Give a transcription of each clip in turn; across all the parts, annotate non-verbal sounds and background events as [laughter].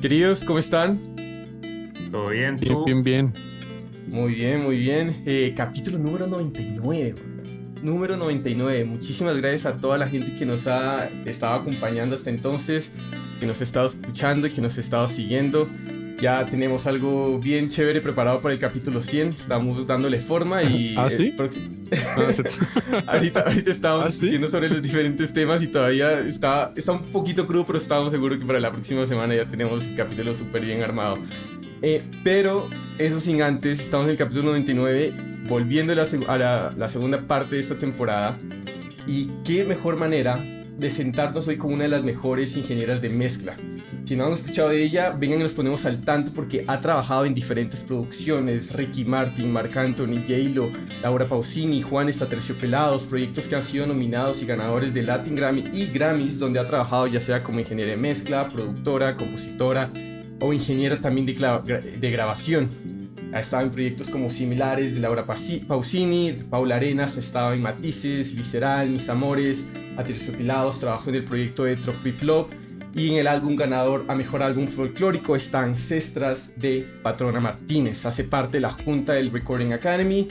Queridos, ¿cómo están? ¿Todo bien? Bien, ¿Tú? bien, bien. Muy bien, muy bien. Eh, capítulo número 99. Número 99. Muchísimas gracias a toda la gente que nos ha estado acompañando hasta entonces, que nos ha estado escuchando y que nos ha estado siguiendo. Ya tenemos algo bien chévere preparado para el capítulo 100. Estamos dándole forma y... ¿Ah, sí? Ah, [laughs] ahorita, ahorita estábamos ¿Ah, sí? discutiendo sobre los diferentes temas y todavía está, está un poquito crudo, pero estamos seguros que para la próxima semana ya tenemos el capítulo súper bien armado. Eh, pero eso sin antes, estamos en el capítulo 99, volviendo a, la, a la- la segunda parte de esta temporada. Y qué mejor manera de sentarnos hoy con una de las mejores ingenieras de mezcla. Si no han escuchado de ella, vengan y nos ponemos al tanto porque ha trabajado en diferentes producciones, Ricky Martin, Marc Anthony, J-Lo, Laura Pausini, Juan Estaterciopelados, proyectos que han sido nominados y ganadores de Latin Grammy y Grammys, donde ha trabajado ya sea como ingeniera de mezcla, productora, compositora o ingeniera también de, grabación. Ha estado en proyectos como similares de Laura Pausini, Paula Arenas, ha estado en Matices, Visceral, Mis Amores, Aterciopilados, trabajó en el proyecto de Tropic Love y en el álbum ganador a Mejor Álbum Folclórico está Ancestras de Patrona Martínez. Hace parte de la junta del Recording Academy,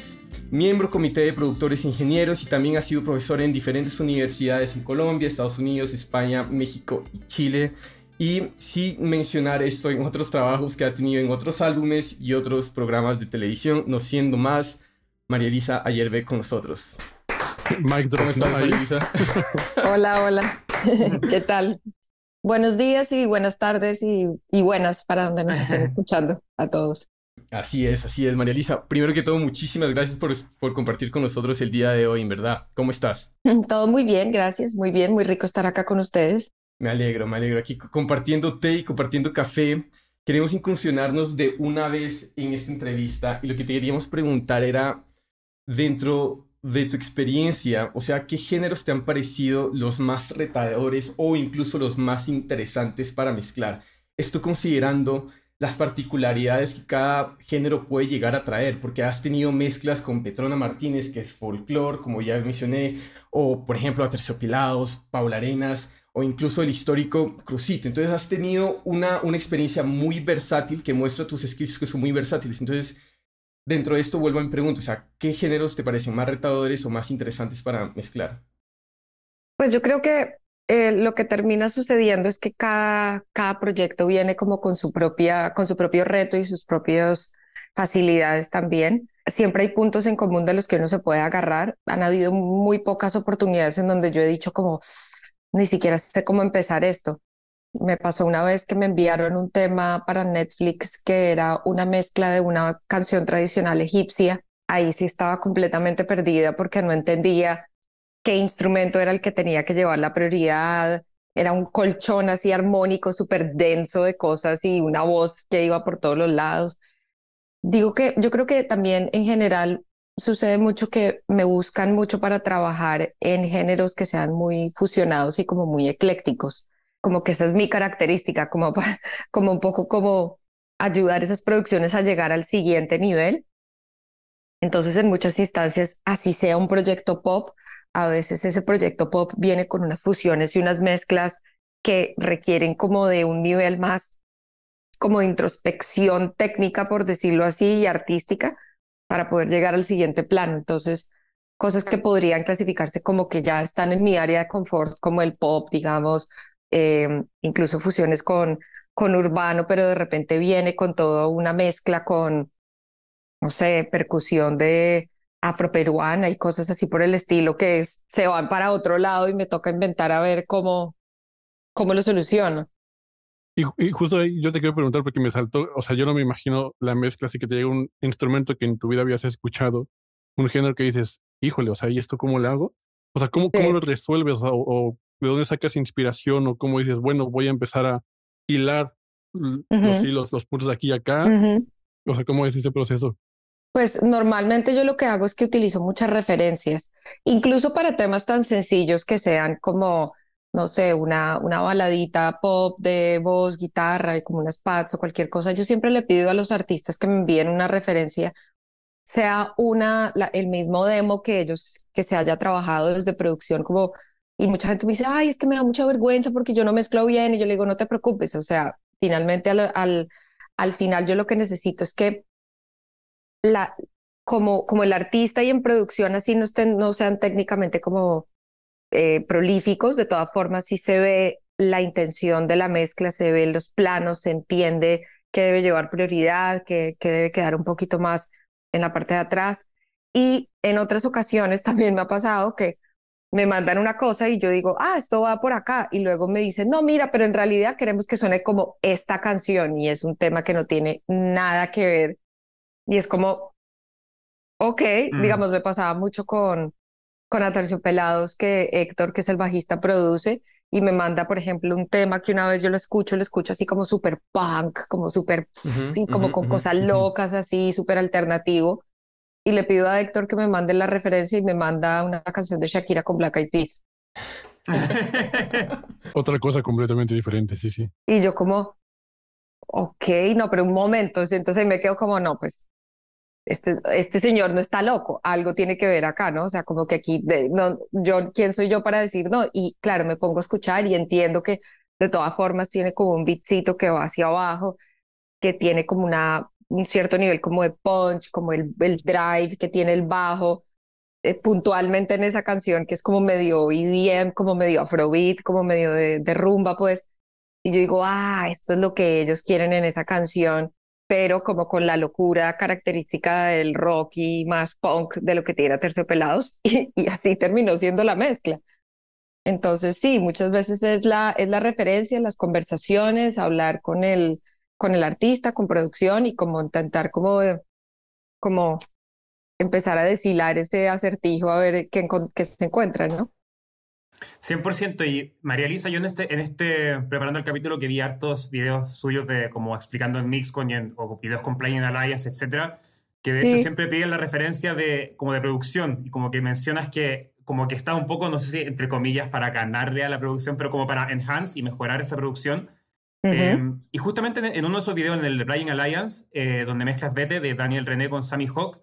miembro comité de productores e ingenieros y también ha sido profesor en diferentes universidades en Colombia, Estados Unidos, España, México y Chile. Y sin mencionar esto en otros trabajos que ha tenido en otros álbumes y otros programas de televisión, no siendo más, María Elisa Ayerbe con nosotros. Mike ¿Cómo estás. [laughs] Hola, hola. [laughs] ¿Qué tal? Buenos días y buenas tardes y, y buenas para donde nos estén [laughs] escuchando a todos. Así es, así es, María Elisa. Primero que todo, muchísimas gracias por, por compartir con nosotros el día de hoy, en verdad. ¿Cómo estás? Todo muy bien, gracias, muy bien, muy rico estar acá con ustedes. Me alegro, me alegro. Aquí co- compartiendo té y compartiendo café. Queremos incursionarnos de una vez en esta entrevista y lo que te queríamos preguntar era, dentro de tu experiencia, o sea, ¿qué géneros te han parecido los más retadores o incluso los más interesantes para mezclar? Esto considerando las particularidades que cada género puede llegar a traer, porque has tenido mezclas con Petrona Martínez, que es folclore, como ya mencioné, o por ejemplo Aterciopilados, Paula Arenas, o incluso el histórico Crucito. Entonces has tenido una, una experiencia muy versátil que muestra tus skills que son muy versátiles. Entonces, dentro de esto vuelvo a mi pregunta, o sea, ¿qué géneros te parecen más retadores o más interesantes para mezclar? Pues yo creo que eh, lo que termina sucediendo es que cada, cada proyecto viene como con su propia, con su propio reto y sus propias facilidades también. Siempre hay puntos en común de los que uno se puede agarrar. Han habido muy pocas oportunidades en donde yo he dicho como, ni siquiera sé cómo empezar esto. Me pasó una vez que me enviaron un tema para Netflix que era una mezcla de una canción tradicional egipcia. Ahí sí estaba completamente perdida porque no entendía qué instrumento era el que tenía que llevar la prioridad. Era un colchón así armónico, súper denso de cosas y una voz que iba por todos los lados. Digo que yo creo que también en general sucede mucho que me buscan mucho para trabajar en géneros que sean muy fusionados y como muy eclécticos. Como que esa es mi característica, como para, [laughs] como un poco como ayudar esas producciones a llegar al siguiente nivel. Entonces, en muchas instancias, así sea un proyecto pop, a veces ese proyecto pop viene con unas fusiones y unas mezclas que requieren como de un nivel más como de introspección técnica, por decirlo así, y artística, para poder llegar al siguiente plano. Entonces, cosas que podrían clasificarse como que ya están en mi área de confort, como el pop, digamos, eh, incluso fusiones con, con urbano, pero de repente viene con toda una mezcla con, no sé, percusión de afroperuana y cosas así por el estilo que es, se van para otro lado y me toca inventar a ver cómo, cómo lo soluciono. Y, y justo ahí yo te quiero preguntar porque me saltó, o sea, yo no me imagino la mezcla, así que te llega un instrumento que en tu vida habías escuchado, un género que dices, híjole, o sea, ¿y esto cómo lo hago? O sea, ¿cómo, cómo Sí. lo resuelves? O- o de dónde sacas inspiración? ¿O cómo dices, bueno, voy a empezar a hilar los hilos, los puntos de aquí y acá? O sea, ¿cómo es ese proceso? Pues normalmente yo lo que hago es que utilizo muchas referencias, incluso para temas tan sencillos que sean como, no sé, una, una baladita pop de voz, guitarra y como unas pads o cualquier cosa. Yo siempre le pido a los artistas que me envíen una referencia, sea una, la- el mismo demo que ellos, que se haya trabajado desde producción, como, y mucha gente me dice, ay, es que me da mucha vergüenza porque yo no mezclo bien, y yo le digo, no te preocupes, o sea, finalmente al, al, al final yo lo que necesito es que la, como, como el artista y en producción así no, estén, no sean técnicamente como eh, prolíficos, de todas formas sí se ve la intención de la mezcla, se ve los planos, se entiende qué debe llevar prioridad, qué, qué debe quedar un poquito más en la parte de atrás. Y en otras ocasiones [laughs] también me ha pasado que me mandan una cosa y yo digo, ah, esto va por acá. Y luego me dicen, no, mira, pero en realidad queremos que suene como esta canción y es un tema que no tiene nada que ver. Y es como, ok, Mm. digamos, me pasaba mucho con, con Aterciopelados que Héctor, que es el bajista, produce y me manda, por ejemplo, un tema que una vez yo lo escucho, lo escucho así como súper punk, como súper, Ujú, y como ujú, con ujú, cosas locas así, súper alternativo. Y le pido a Héctor que me mande la referencia y me manda una canción de Shakira con Black Eyed Peas. [laughs] Otra cosa completamente diferente, sí, sí. Y yo como, ok, no, pero un momento. Entonces me quedo como, no, pues este, este señor no está loco, algo tiene que ver acá, ¿no? O sea, como que aquí, de, no, yo, ¿quién soy yo para decir no? Y claro, me pongo a escuchar y entiendo que de todas formas tiene como un beatcito que va hacia abajo, que tiene como una, un cierto nivel como de punch, como el, el drive que tiene el bajo, eh, puntualmente en esa canción que es como medio EDM, como medio afrobeat, como medio de, rumba, pues. Y yo digo, ah, esto es lo que ellos quieren en esa canción pero como con la locura característica del rock y más punk de lo que tiene Terciopelados, [laughs] y, y así terminó siendo la mezcla. Entonces, sí, muchas veces es la, es la referencia, las conversaciones, hablar con el, con el artista, con producción y como intentar como, como empezar a deshilar ese acertijo a ver qué, qué se encuentra, ¿no? 100%. Y María Elisa, yo en este, en este, preparando el capítulo, que vi hartos videos suyos de como explicando en Mixcon y en- o videos con Plugin Alliance, etcétera, que de hecho siempre piden la referencia de como de producción y como que mencionas que como que está un poco, no sé si entre comillas, para ganarle a la producción, pero como para enhance y mejorar esa producción. Ujú. Eh, y justamente en, uno de esos videos, en el de Playing Alliance, eh, donde mezclas Vete de Daniel René con Sammy Hawk,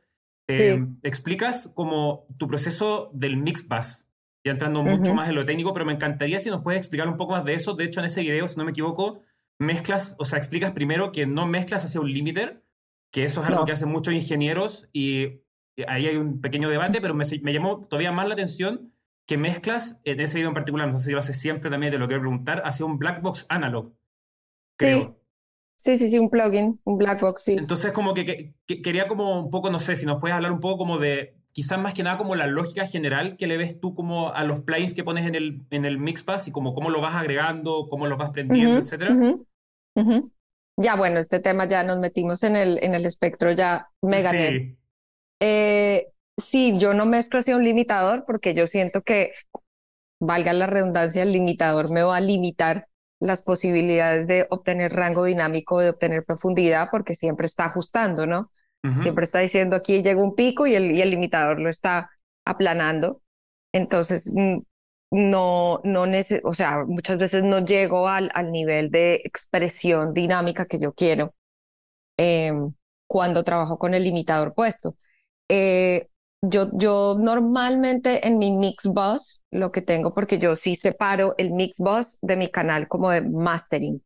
eh, Sí. explicas como tu proceso del mix bus, ya entrando mucho Ujú. más en lo técnico, pero me encantaría si nos puedes explicar un poco más de eso. De hecho, en ese video, si no me equivoco, mezclas, o sea, explicas primero que no mezclas hacia un limiter, que eso es algo No. que hacen muchos ingenieros y ahí hay un pequeño debate, pero me, me llamó todavía más la atención que mezclas, en ese video en particular, no sé si lo haces siempre también, te lo quiero preguntar, hacia un black box analog, creo. Sí, sí, sí, un plugin, un black box, sí. Entonces, como que, que- que quería como un poco, no sé, si nos puedes hablar un poco como de, quizás más que nada como la lógica general que le ves tú como a los plugins que pones en el, en el Mixpass y como cómo lo vas agregando, cómo los vas prendiendo, Ujú, etcétera. Ya, bueno, este tema ya nos metimos en el, en el espectro ya mega. Sí, Eh, sí, yo no mezclo hacia un limitador porque yo siento que, valga la redundancia, el limitador me va a limitar las posibilidades de obtener rango dinámico, de obtener profundidad, porque siempre está ajustando, ¿no? Siempre está diciendo aquí llega un pico y el, y el limitador lo está aplanando. Entonces, mm, no, no o sea, muchas veces no llego al, al nivel de expresión dinámica que yo quiero em, cuando trabajo con el limitador puesto. Eh, yo, yo normalmente en mi mix bus lo que tengo, porque yo sí separo el mix bus de mi canal como de mastering.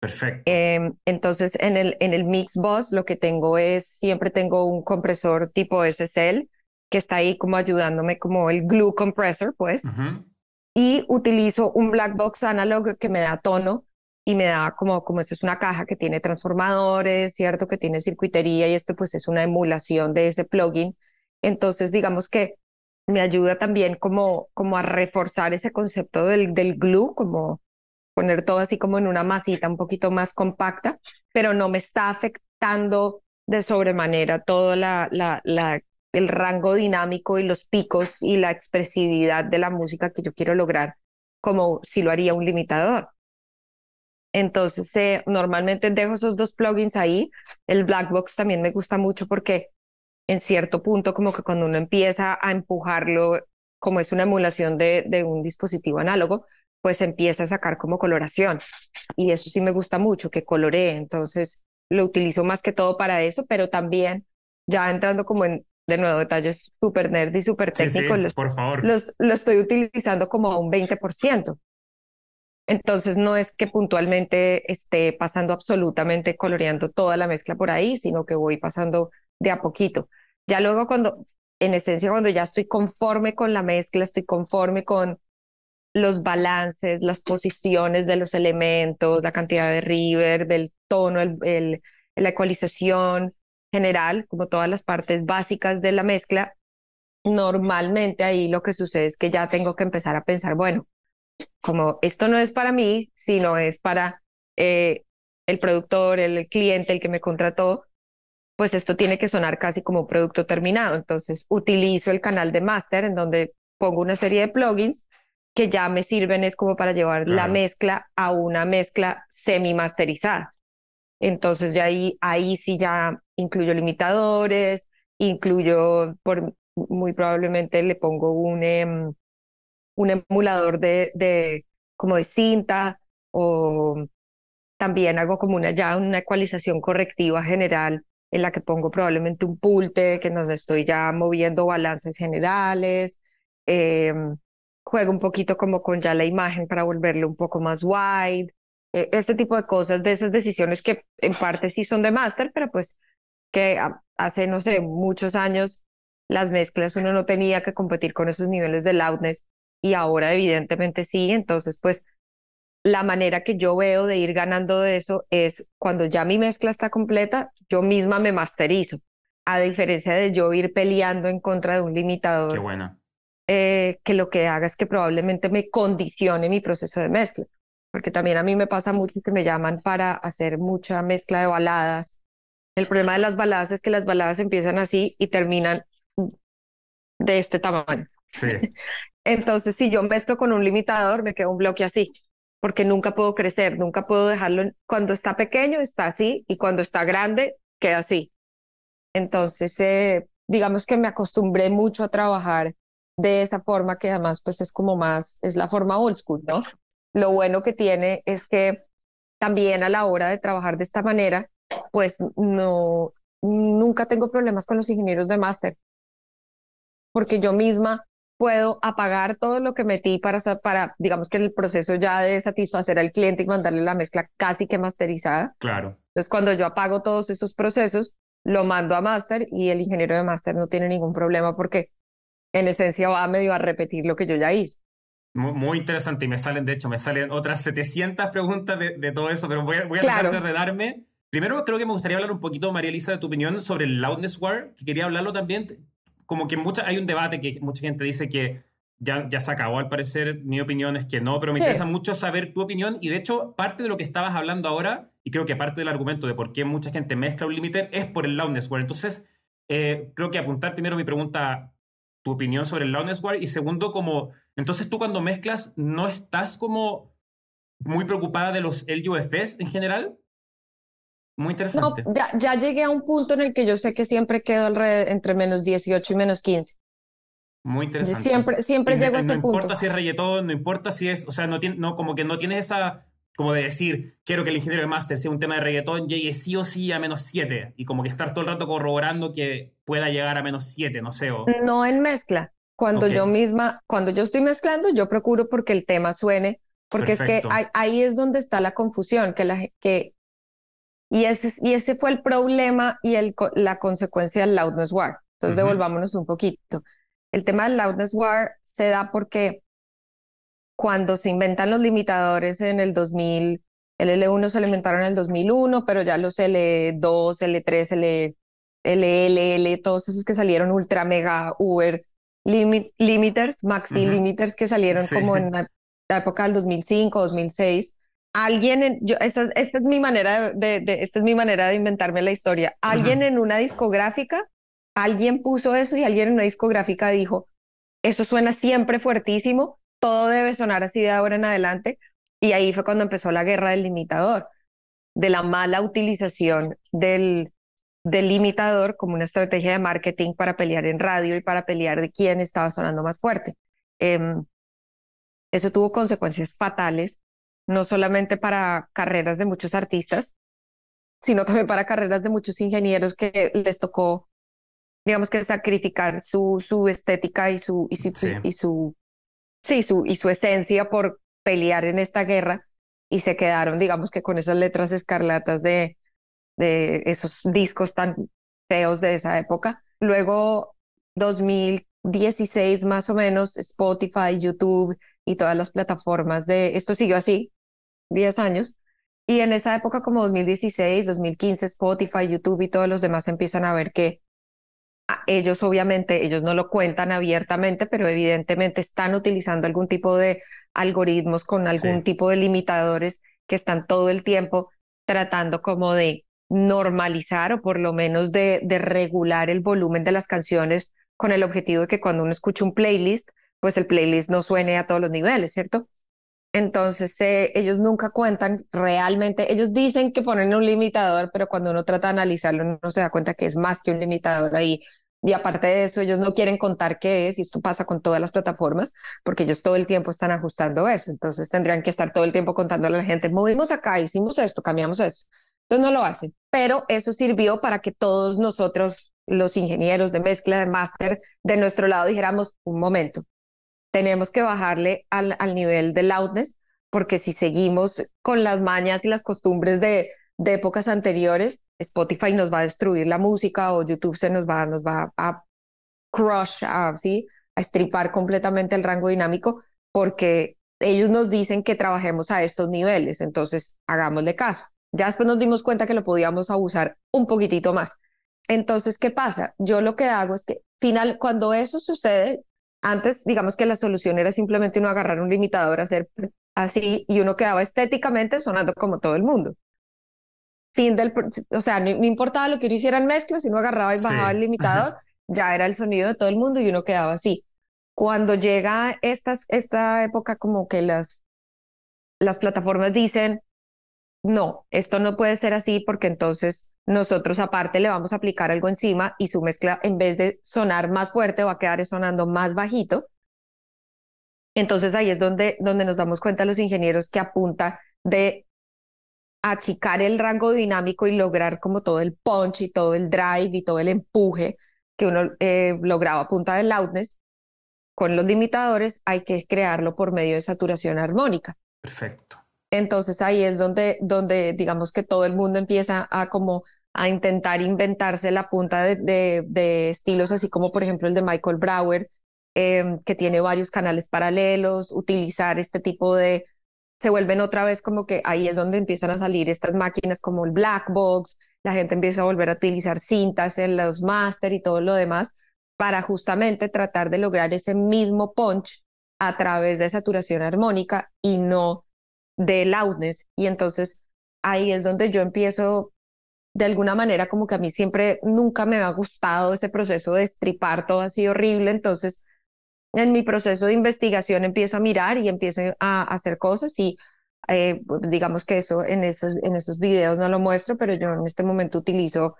perfecto. Em, entonces, en el, en el Mix Bus lo que tengo es, siempre tengo un compresor tipo SSL que está ahí como ayudándome como el glue compressor, pues, y utilizo un black box analog que me da tono y me da como, como esa es una caja que tiene transformadores, ¿cierto? Que tiene circuitería y esto pues es una emulación de ese plugin. Entonces, digamos que me ayuda también como, como a reforzar ese concepto del, del glue, como poner todo así como en una masita un poquito más compacta, pero no me está afectando de sobremanera todo la, la, la, el rango dinámico y los picos y la expresividad de la música que yo quiero lograr, como si lo haría un limitador. Entonces, eh, normalmente dejo esos dos plugins ahí. El Black Box también me gusta mucho porque en cierto punto, como que cuando uno empieza a empujarlo, como es una emulación de, de un dispositivo análogo, pues empieza a sacar como coloración. Y eso sí me gusta mucho, que coloree. Entonces, lo utilizo más que todo para eso, pero también ya entrando como en, de nuevo, detalles súper nerd y súper Sí, sí, técnicos, los, por favor. los, lo estoy utilizando como a un 20%. Entonces no es que puntualmente esté pasando absolutamente coloreando toda la mezcla por ahí, sino que voy pasando de a poquito. Ya luego cuando, en esencia, cuando ya estoy conforme con la mezcla, estoy conforme con los balances, las posiciones de los elementos, la cantidad de reverb, el tono, el, la ecualización general, como todas las partes básicas de la mezcla, normalmente ahí lo que sucede es que ya tengo que empezar a pensar, bueno, como esto no es para mí, sino es para eh, el productor, el cliente, el que me contrató, pues esto tiene que sonar casi como un producto terminado. Entonces utilizo el canal de master en donde pongo una serie de plugins que ya me sirven es como para llevar la mezcla a una mezcla semi-masterizada. Entonces ya ahí, ahí sí ya incluyo limitadores, incluyo, por, muy probablemente le pongo un, em, un emulador de, de, como de cinta o también hago como una ya una ecualización correctiva general en la que pongo probablemente un pulte, que en donde estoy ya moviendo balances generales, eh, juego un poquito como con ya la imagen para volverlo un poco más wide, eh, este tipo de cosas, de esas decisiones que en parte sí son de máster, pero pues que hace, no sé, muchos años las mezclas uno no tenía que competir con esos niveles de loudness y ahora evidentemente sí, entonces pues la manera que yo veo de ir ganando de eso es cuando ya mi mezcla está completa, yo misma me masterizo, a diferencia de yo ir peleando en contra de un limitador. Qué buena. Eh, que lo que haga es que probablemente me condicione mi proceso de mezcla, porque también a mí me pasa mucho que me llaman para hacer mucha mezcla de baladas. El problema de las baladas es que las baladas empiezan así y terminan de este tamaño. Sí. [laughs] Entonces, si yo mezclo con un limitador, me queda un bloque así, porque nunca puedo crecer, nunca puedo dejarlo. Cuando está pequeño está así y cuando está grande queda así. Entonces, eh, digamos que me acostumbré mucho a trabajar de esa forma que además pues es como más, es la forma old school, ¿no? Lo bueno que tiene es que también a la hora de trabajar de esta manera, pues no, nunca tengo problemas con los ingenieros de máster, porque yo misma puedo apagar todo lo que metí para, para, digamos que el proceso ya de satisfacer al cliente y mandarle la mezcla casi que masterizada. Claro. Entonces, cuando yo apago todos esos procesos, lo mando a máster y el ingeniero de máster no tiene ningún problema porque en esencia va medio a repetir lo que yo ya hice. Muy, interesante y me salen, de hecho, me salen otras 700 preguntas de, de todo eso, pero voy a, voy a tratar de ordenarme. Primero creo que me gustaría hablar un poquito, María Elisa, de tu opinión sobre el Loudness War, que quería hablarlo también. Como que mucha, hay un debate que mucha gente dice que ya, ya se acabó al parecer, mi opinión es que no, pero me interesa mucho saber tu opinión y de hecho parte de lo que estabas hablando ahora, y creo que parte del argumento de por qué mucha gente mezcla un limiter es por el Loudness War. Entonces, eh, creo que apuntar primero mi pregunta tu opinión sobre el Loudness War y segundo, como, entonces tú cuando mezclas no estás como muy preocupada de los LUFS en general. Muy interesante. No, ya, ya, llegué a un punto en el que yo sé que siempre quedo alrededor, entre menos 18 y menos 15. Muy interesante. Siempre, siempre llego a ese punto. No importa si es reggaetón, no importa si es, o sea, no, tiene, no como que no tienes esa como de decir, quiero que el ingeniero de máster sea un tema de reggaetón, llegue sí o sí a menos 7 y como que estar todo el rato corroborando que pueda llegar a menos 7, no sé. O... No en mezcla. Cuando yo misma, cuando yo estoy mezclando, yo procuro porque el tema suene, porque es que ahí, es donde está la confusión, que la que y ese, y ese fue el problema y el, la consecuencia del loudness war. Entonces devolvámonos un poquito. El tema del loudness war se da porque cuando se inventan los limitadores en el 2000, el L1 se inventaron en el 2001, pero ya los L2, L3, L, LLL, todos esos que salieron ultra mega Uber limiters, maxi limiters que salieron como en [laughs] la, época del 2005, 2006. Alguien, yo, esta, esta, es mi manera de, de, esta es mi manera de inventarme la historia. Alguien en una discográfica, alguien puso eso y alguien en una discográfica dijo, eso suena siempre fuertísimo, todo debe sonar así de ahora en adelante. Y ahí fue cuando empezó la guerra del limitador, de la mala utilización del, del limitador como una estrategia de marketing para pelear en radio y para pelear de quién estaba sonando más fuerte. Em, eso tuvo consecuencias fatales, no solamente para carreras de muchos artistas, sino también para carreras de muchos ingenieros que les tocó, digamos que sacrificar su, su estética y su, y su, y su Sí, su, y su esencia por pelear en esta guerra y se quedaron, digamos que con esas letras escarlatas de, de esos discos tan feos de esa época. Luego, 2016 más o menos, Spotify, YouTube y todas las plataformas de, esto siguió así, 10 años. Y en esa época, como 2016, 2015, Spotify, YouTube y todos los demás empiezan a ver que ellos obviamente, ellos no lo cuentan abiertamente, pero evidentemente están utilizando algún tipo de algoritmos con algún tipo de limitadores que están todo el tiempo tratando como de normalizar o por lo menos de, de regular el volumen de las canciones con el objetivo de que cuando uno escucha un playlist, pues el playlist no suene a todos los niveles, ¿cierto? Entonces, eh, ellos nunca cuentan realmente, ellos dicen que ponen un limitador, pero cuando uno trata de analizarlo, uno se da cuenta que es más que un limitador ahí. Y aparte de eso, ellos no quieren contar qué es, y esto pasa con todas las plataformas, porque ellos todo el tiempo están ajustando eso. Entonces, tendrían que estar todo el tiempo contándole a la gente, movimos acá, hicimos esto, cambiamos esto. Entonces, no lo hacen. Pero eso sirvió para que todos nosotros, los ingenieros de mezcla, de máster, de nuestro lado, dijéramos, un momento, tenemos que bajarle al, al nivel de loudness, porque si seguimos con las mañas y las costumbres de, épocas anteriores, Spotify nos va a destruir la música o YouTube se nos va, nos va a crush, a, ¿sí? a estripar completamente el rango dinámico, porque ellos nos dicen que trabajemos a estos niveles, entonces hagámosle caso. Ya después nos dimos cuenta que lo podíamos abusar un poquitito más. Entonces, ¿qué pasa? Yo lo que hago es que, final, cuando eso sucede, antes, digamos que la solución era simplemente uno agarrar un limitador, hacer así, y uno quedaba estéticamente sonando como todo el mundo. Fin del, o sea, no, importaba lo que uno hiciera en mezcla, si uno agarraba y bajaba el limitador, ya era el sonido de todo el mundo y uno quedaba así. Cuando llega estas, esta época como que las, las plataformas dicen, no, esto no puede ser así porque entonces nosotros aparte le vamos a aplicar algo encima y su mezcla en vez de sonar más fuerte va a quedar sonando más bajito. Entonces ahí es donde, donde nos damos cuenta los ingenieros que apunta de achicar el rango dinámico y lograr como todo el punch y todo el drive y todo el empuje que uno eh, lograba a punta de loudness, con los limitadores hay que crearlo por medio de saturación armónica. Perfecto. Entonces ahí es donde, donde digamos que todo el mundo empieza a como a intentar inventarse la punta de, de, estilos, así como por ejemplo el de Michael Brower, em, que tiene varios canales paralelos, utilizar este tipo de, se vuelven otra vez como que ahí es donde empiezan a salir estas máquinas como el black box, la gente empieza a volver a utilizar cintas en los master y todo lo demás para justamente tratar de lograr ese mismo punch a través de saturación armónica y no de loudness. Y entonces ahí es donde yo empiezo de alguna manera como que a mí siempre nunca me ha gustado ese proceso de estripar todo así horrible. Entonces en mi proceso de investigación empiezo a mirar y empiezo a hacer cosas y eh, digamos que eso en esos, en esos videos no lo muestro, pero yo en este momento utilizo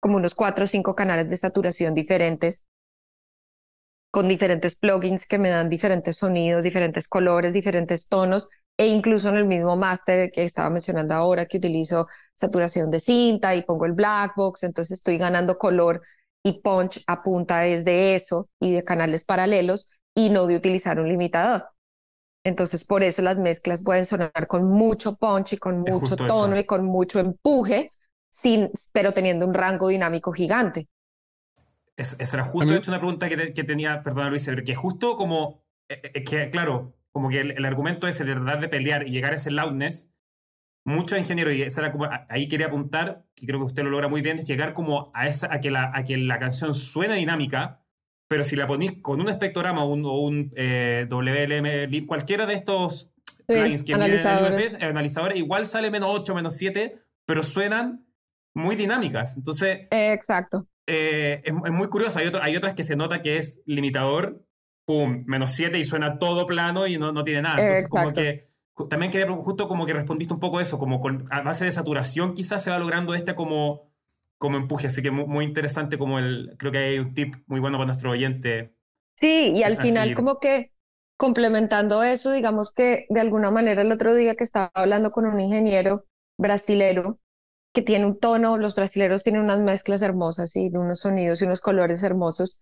como unos cuatro o cinco canales de saturación diferentes con diferentes plugins que me dan diferentes sonidos, diferentes colores, diferentes tonos e incluso en el mismo máster que estaba mencionando ahora que utilizo saturación de cinta y pongo el black box, entonces estoy ganando color y punch a punta es de eso y de canales paralelos y no de utilizar un limitador. Entonces por eso las mezclas pueden sonar con mucho punch y con mucho tono y con mucho empuje, sin, pero teniendo un rango dinámico gigante. Es, esa era justo una pregunta que, que tenía, perdona Luis, que justo como, eh, eh, que claro, como que el, argumento es el tratar de pelear y llegar a ese loudness, muchos ingenieros, y esa era como, ahí quería apuntar, que creo que usted lo logra muy bien, es llegar como a, esa, a, que, la, a que la canción suene dinámica, pero si la ponéis con un espectrograma o un, eh, WLM, cualquiera de estos plugins que analizadores. el analizador, igual sale menos 8, menos 7, pero suenan muy dinámicas. Entonces, exacto. Eh, es, muy curioso. Hay, hay otras que se nota que es limitador pum, menos 7 y suena todo plano y no, no tiene nada. Entonces, como que también quería, justo como que respondiste un poco eso, como con, a base de saturación quizás se va logrando este como, como empuje, así que muy, interesante como el, creo que hay un tip muy bueno para nuestro oyente. Sí, y al final como que complementando eso, digamos que de alguna manera el otro día que estaba hablando con un ingeniero brasilero que tiene un tono, los brasileros tienen unas mezclas hermosas y unos sonidos y unos colores hermosos,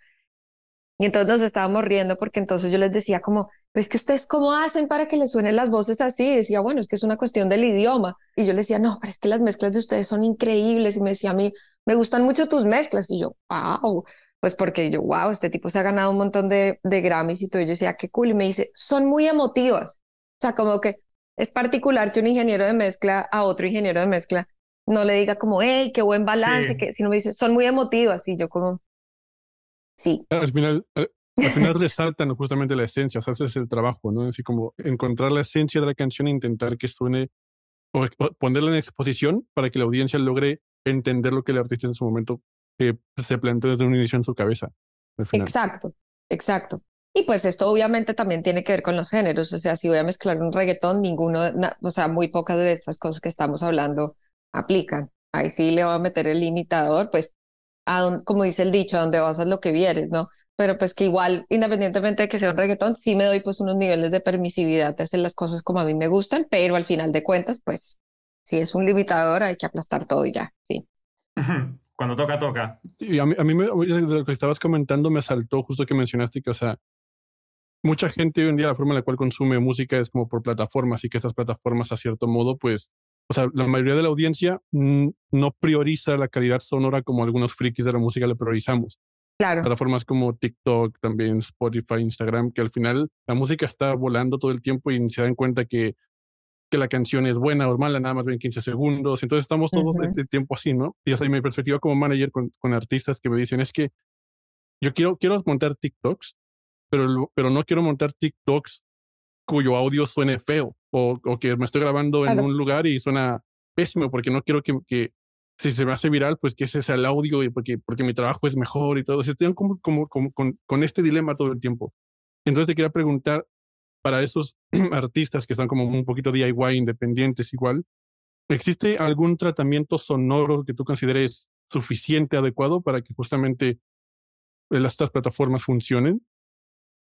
Y entonces nos estábamos riendo porque entonces yo les decía como, pero es que ustedes cómo hacen para que les suenen las voces así? Y decía, bueno, es que es una cuestión del idioma. Y yo les decía, no, pero es que las mezclas de ustedes son increíbles. Y me decía a mí, me gustan mucho tus mezclas. Y yo, wow, pues porque yo, wow, este tipo se ha ganado un montón de, de Grammys y todo. Y yo decía, qué cool. Y me dice, son muy emotivas. O sea, como que es particular que un ingeniero de mezcla a otro ingeniero de mezcla no le diga como, hey, qué buen balance, que, sino me dice, son muy emotivas. Y yo como, sí. Al final, eh, al final resaltan justamente la esencia, o sea, ese es el trabajo, ¿no? Así como encontrar la esencia de la canción e intentar que suene, o, ponerla en exposición para que la audiencia logre entender lo que el artista en su momento eh, se planteó desde un inicio en su cabeza. Exacto, exacto. Y pues esto obviamente también tiene que ver con los géneros, o sea, si voy a mezclar un reggaetón, ninguno, o sea, muy pocas de estas cosas que estamos hablando aplican. Ahí sí le voy a meter el limitador, pues, a como dice el dicho, a donde vas a lo que vieres, ¿no? Pero pues que igual, independientemente de que sea un reggaetón, sí me doy pues unos niveles de permisividad de hacer las cosas como a mí me gustan, pero al final de cuentas, pues, si es un limitador, hay que aplastar todo y ya, sí. [laughs] Cuando toca, toca. Y a mí, a mí me, lo que estabas comentando me saltó justo que mencionaste que, o sea, mucha gente hoy en día la forma en la cual consume música es como por plataformas y que estas plataformas a cierto modo pues o sea la mayoría de la audiencia no prioriza la calidad sonora como algunos frikis de la música le priorizamos claro plataformas como TikTok también Spotify Instagram que al final la música está volando todo el tiempo y se dan cuenta que que la canción es buena o mala, nada más ven 15 segundos. Entonces estamos todos este tiempo así, ¿no? Y es mi perspectiva como manager con, con, artistas que me dicen, es que yo quiero, quiero montar TikToks, pero, pero no quiero montar TikToks cuyo audio suene feo o, o que me estoy grabando en un lugar y suena pésimo porque no quiero que, que si se me hace viral, pues que ese sea el audio y porque, porque mi trabajo es mejor y todo. O sea, estoy como, como, como con, con este dilema todo el tiempo. Entonces te quería preguntar, para esos [clears throat] artistas que están como un poquito DIY, independientes igual, ¿existe algún tratamiento sonoro que tú consideres suficiente, adecuado para que justamente estas plataformas funcionen?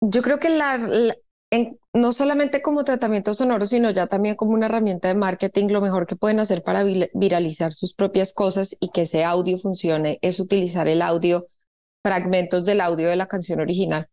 Yo creo que la, no solamente como tratamiento sonoro, sino ya también como una herramienta de marketing, lo mejor que pueden hacer para viralizar sus propias cosas y que ese audio funcione es utilizar el audio, fragmentos del audio de la canción original.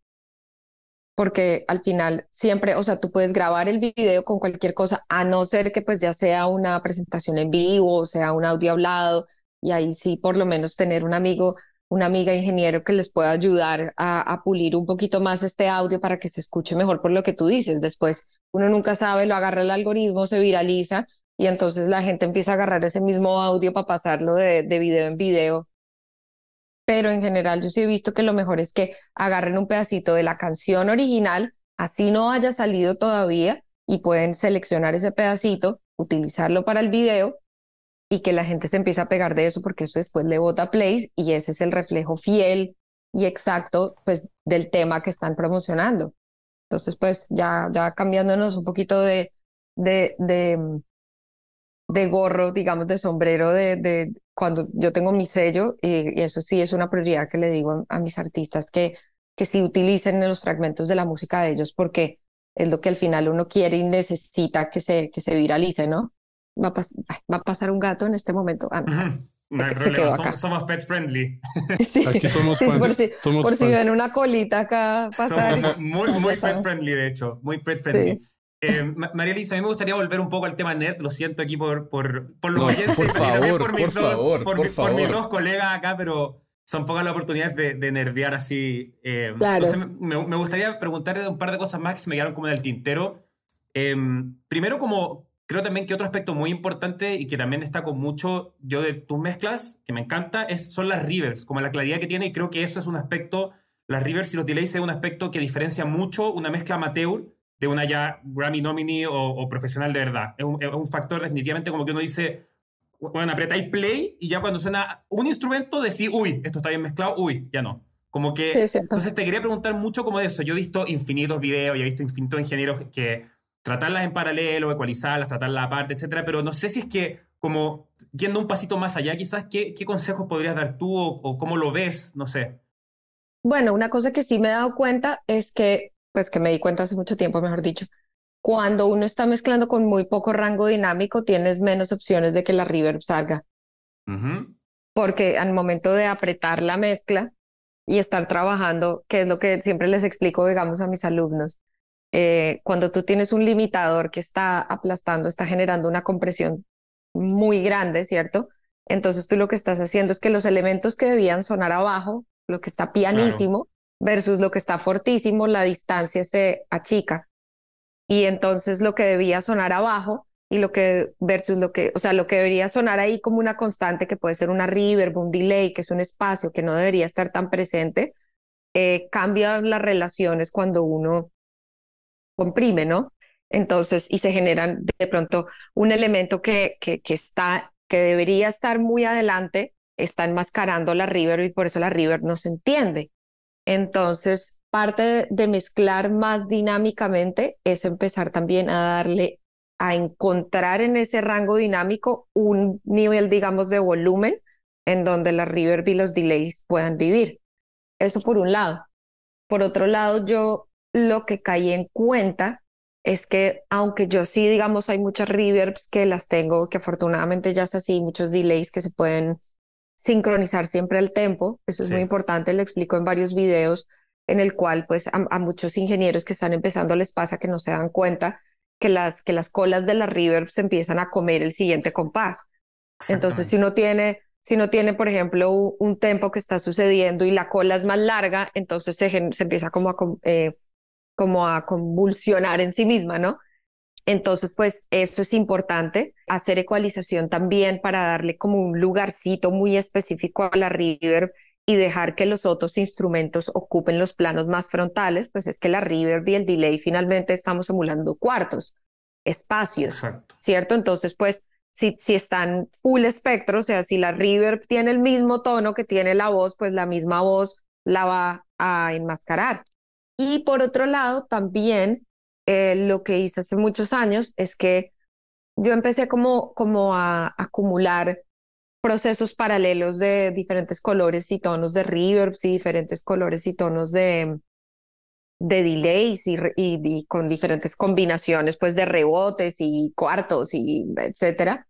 Porque al final siempre, o sea, tú puedes grabar el video con cualquier cosa, a no ser que pues ya sea una presentación en vivo o sea un audio hablado, y ahí sí por lo menos tener un amigo una amiga ingeniero que les pueda ayudar a, pulir un poquito más este audio para que se escuche mejor por lo que tú dices. Después, uno nunca sabe, lo agarra el algoritmo, se viraliza y entonces la gente empieza a agarrar ese mismo audio para pasarlo de, de video en video. Pero en general yo sí he visto que lo mejor es que agarren un pedacito de la canción original, así no haya salido todavía, y pueden seleccionar ese pedacito, utilizarlo para el video y que la gente se empieza a pegar de eso porque eso después le bota plays y ese es el reflejo fiel y exacto pues del tema que están promocionando. Entonces pues ya, ya cambiándonos un poquito de, de, de, de gorro, digamos, de sombrero, de, de cuando yo tengo mi sello y, eso sí es una prioridad que le digo a, mis artistas que, que sí utilicen los fragmentos de la música de ellos porque es lo que al final uno quiere y necesita que se, que se viralice, ¿no? Va a, pasar un gato en este momento. Ah, no, hay problema, somos, pet friendly. [laughs] Sí, Aquí somos por si, por si ven una colita acá pasar. muy, muy pet friendly, de hecho, muy pet friendly. Eh, María Elisa, a mí me gustaría volver un poco al tema net, lo siento aquí por, por, por los oyentes, por favor, por, mis, dos, favor, por, mis dos colegas acá, pero son pocas las oportunidades de, de nerdear así. Eh, claro. Entonces me, me, gustaría preguntarle un par de cosas más que se me quedaron como en el tintero. Eh, primero, como, Creo también que otro aspecto muy importante y que también destaco mucho yo de tus mezclas, que me encanta, es, son las rivers, como la claridad que tiene, y creo que eso es un aspecto, las rivers y los delays es un aspecto que diferencia mucho una mezcla amateur de una ya Grammy nominee o, profesional de verdad. Es un, es un, factor definitivamente como que uno dice, bueno, apretáis play y ya cuando suena un instrumento decís, uy, esto está bien mezclado, uy, ya no. Como que, entonces te quería preguntar mucho como de eso. Yo he visto infinitos videos y he visto infinitos ingenieros que tratarlas en paralelo, ecualizarlas, tratarlas aparte, etcétera, pero no sé si es que, como yendo un pasito más allá, quizás, ¿qué, qué consejos podrías dar tú o, cómo lo ves? No sé. Bueno, una cosa que sí me he dado cuenta es que, pues que me di cuenta hace mucho tiempo, mejor dicho, cuando uno está mezclando con muy poco rango dinámico, tienes menos opciones de que la reverb salga. Porque al momento de apretar la mezcla, y estar trabajando, que es lo que siempre les explico, digamos, a mis alumnos. Eh, cuando tú tienes un limitador que está aplastando, está generando una compresión muy grande, ¿cierto? Entonces tú lo que estás haciendo es que los elementos que debían sonar abajo, lo que está pianísimo versus lo que está fortísimo, la distancia se achica. Y entonces lo que debía sonar abajo y lo que versus lo que, o sea, lo que debería sonar ahí como una constante que puede ser una reverb, un delay, que es un espacio que no debería estar tan presente, eh, cambia las relaciones cuando uno comprime, ¿no? Entonces, y se generan de pronto un elemento que, que, está, que debería estar muy adelante, está enmascarando la reverb y por eso la reverb no se entiende. Entonces, parte de mezclar más dinámicamente es empezar también a darle, a encontrar en ese rango dinámico un nivel, digamos, de volumen en donde la reverb y los delays puedan vivir. Eso por un lado. Por otro lado, yo lo que caí en cuenta es que aunque yo sí, digamos, hay muchas reverbs que las tengo, que afortunadamente ya es así, muchos delays que se pueden sincronizar siempre el tempo, eso es muy importante, lo explico en varios videos en el cual pues a, muchos ingenieros que están empezando les pasa que no se dan cuenta que las, que las colas de la reverbs empiezan a comer el siguiente compás. Entonces, si uno tiene, si no tiene, por ejemplo, un, tempo que está sucediendo y la cola es más larga, entonces se, se empieza como a, eh, como a convulsionar en sí misma, ¿no? Entonces, pues eso es importante, hacer ecualización también para darle como un lugarcito muy específico a la reverb y dejar que los otros instrumentos ocupen los planos más frontales, pues es que la reverb y el delay finalmente estamos emulando cuartos, espacios, ¿cierto? Entonces, pues si, si están full espectro, o sea, si la reverb tiene el mismo tono que tiene la voz, pues la misma voz la va a enmascarar. Y por otro lado, también eh, lo que hice hace muchos años es que yo empecé como, como a, acumular procesos paralelos de diferentes colores y tonos de reverbs y diferentes colores y tonos de, de delays y, y, con diferentes combinaciones pues de rebotes y cuartos y etcétera.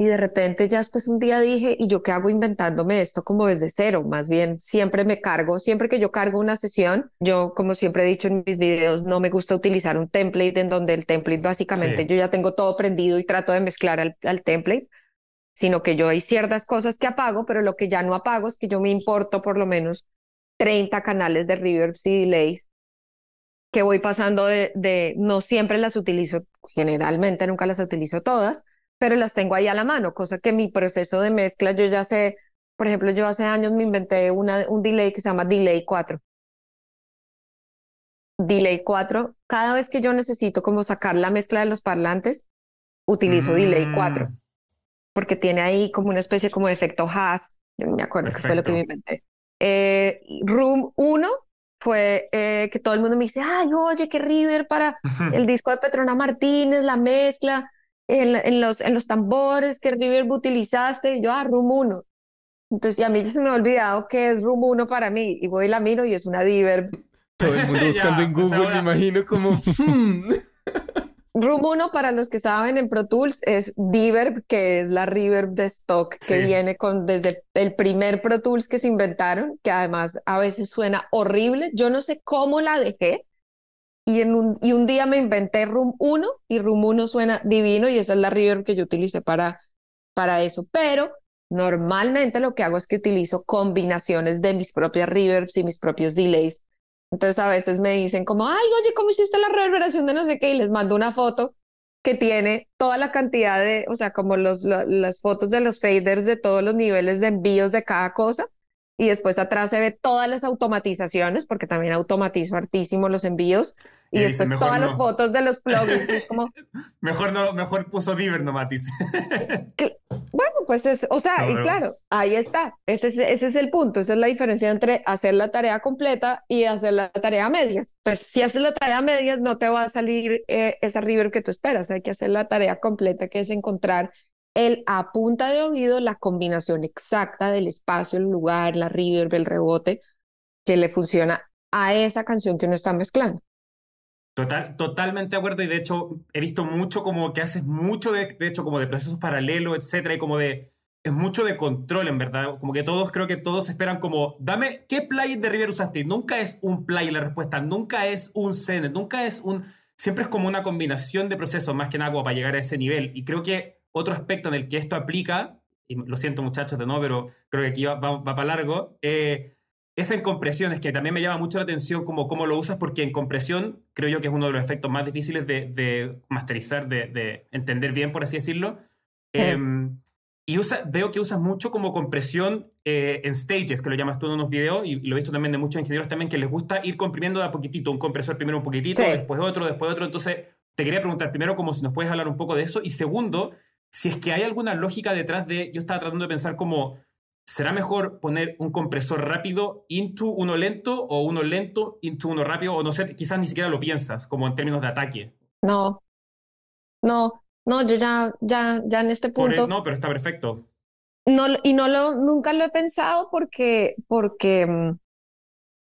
Y de repente ya después un día dije, ¿y yo qué hago inventándome esto como desde cero? Más bien, siempre me cargo, siempre que yo cargo una sesión, yo como siempre he dicho en mis videos, no me gusta utilizar un template en donde el template básicamente yo ya tengo todo prendido y trato de mezclar al, al template, sino que yo hay ciertas cosas que apago, pero lo que ya no apago es que yo me importo por lo menos 30 canales de reverbs y delays que voy pasando de, de, no siempre las utilizo, generalmente nunca las utilizo todas, pero las tengo ahí a la mano, cosa que mi proceso de mezcla, yo ya sé, por ejemplo, yo hace años me inventé una, un delay que se llama Delay 4. Delay 4, cada vez que yo necesito como sacar la mezcla de los parlantes, utilizo Delay 4, mm. porque tiene ahí como una especie como de efecto Haas, yo me acuerdo que fue lo que me inventé. Eh, Room 1 fue eh, que todo el mundo me dice, ay, oye, qué River para [laughs] el disco de Petrona Martínez, la mezcla en, los, en los tambores, qué reverb utilizaste, y yo, ah, Room 1. Entonces, y a mí ya se me ha olvidado que es Room 1 para mí, y voy y la miro y es una Diverb. Todo el mundo [laughs] buscando en Google, me imagino como... [laughs] Hmm". Room 1, para los que saben, en Pro Tools es Diverb, que es la reverb de stock que viene con desde el primer Pro Tools que se inventaron, que además a veces suena horrible. Yo no sé cómo la dejé, y, un, día me inventé Room 1 y Room 1 suena divino y esa es la reverb que yo utilicé para, para eso. Pero normalmente lo que hago es que utilizo combinaciones de mis propias reverbs y mis propios delays. Entonces a veces me dicen como, ay, oye, ¿cómo hiciste la reverberación de no sé qué? Y les mando una foto que tiene toda la cantidad de, o sea, como las fotos de los faders de todos los niveles de envíos de cada cosa. Y después atrás se ve todas las automatizaciones, porque también automatizo hartísimo los envíos. Y, después todas las fotos de los plugins. es como... [laughs] mejor no, mejor puso Diver, no Matis. [laughs] bueno, pues es, o sea, y claro, ahí está. Ese es, ese es el punto. Esa es la diferencia entre hacer la tarea completa y hacer la tarea a medias. Pues si haces la tarea a medias, no te va a salir eh, esa river que tú esperas. Hay que hacer la tarea completa, que es encontrar el a punta de oído la combinación exacta del espacio, el lugar, la river, el rebote, que le funciona a esa canción que uno está mezclando. Total, totalmente de acuerdo y de hecho he visto mucho como que haces mucho de, de hecho como de procesos paralelos, etcétera, y como de es mucho de control, en verdad. Como que todos, creo que todos esperan como, dame, ¿qué plugin de River usaste? Nunca es un plugin la respuesta, nunca es un Zen, nunca es un... Siempre es como una combinación de procesos, más que nada para llegar a ese nivel. Y creo que otro aspecto en el que esto aplica, y lo siento muchachos de no, pero creo que aquí va, va, para largo, eh, es en compresiones, que también me llama mucho la atención como cómo lo usas, porque en compresión creo yo que es uno de los efectos más difíciles de, de masterizar, de, de, entender bien, por así decirlo. Eh, y usa, veo que usas mucho como compresión eh, en stages, que lo llamas tú en unos videos, y, lo he visto también de muchos ingenieros también, que les gusta ir comprimiendo de a poquitito, un compresor primero un poquitito, después otro, después otro. Entonces, te quería preguntar primero como si nos puedes hablar un poco de eso, y segundo, si es que hay alguna lógica detrás de, yo estaba tratando de pensar como, ¿será mejor poner un compresor rápido into uno lento o uno lento into uno rápido? O no sé, quizás ni siquiera lo piensas como en términos de ataque. No, no, no, yo ya, ya, ya en este punto. no, pero está perfecto. No, y no lo, nunca lo he pensado porque, porque mm,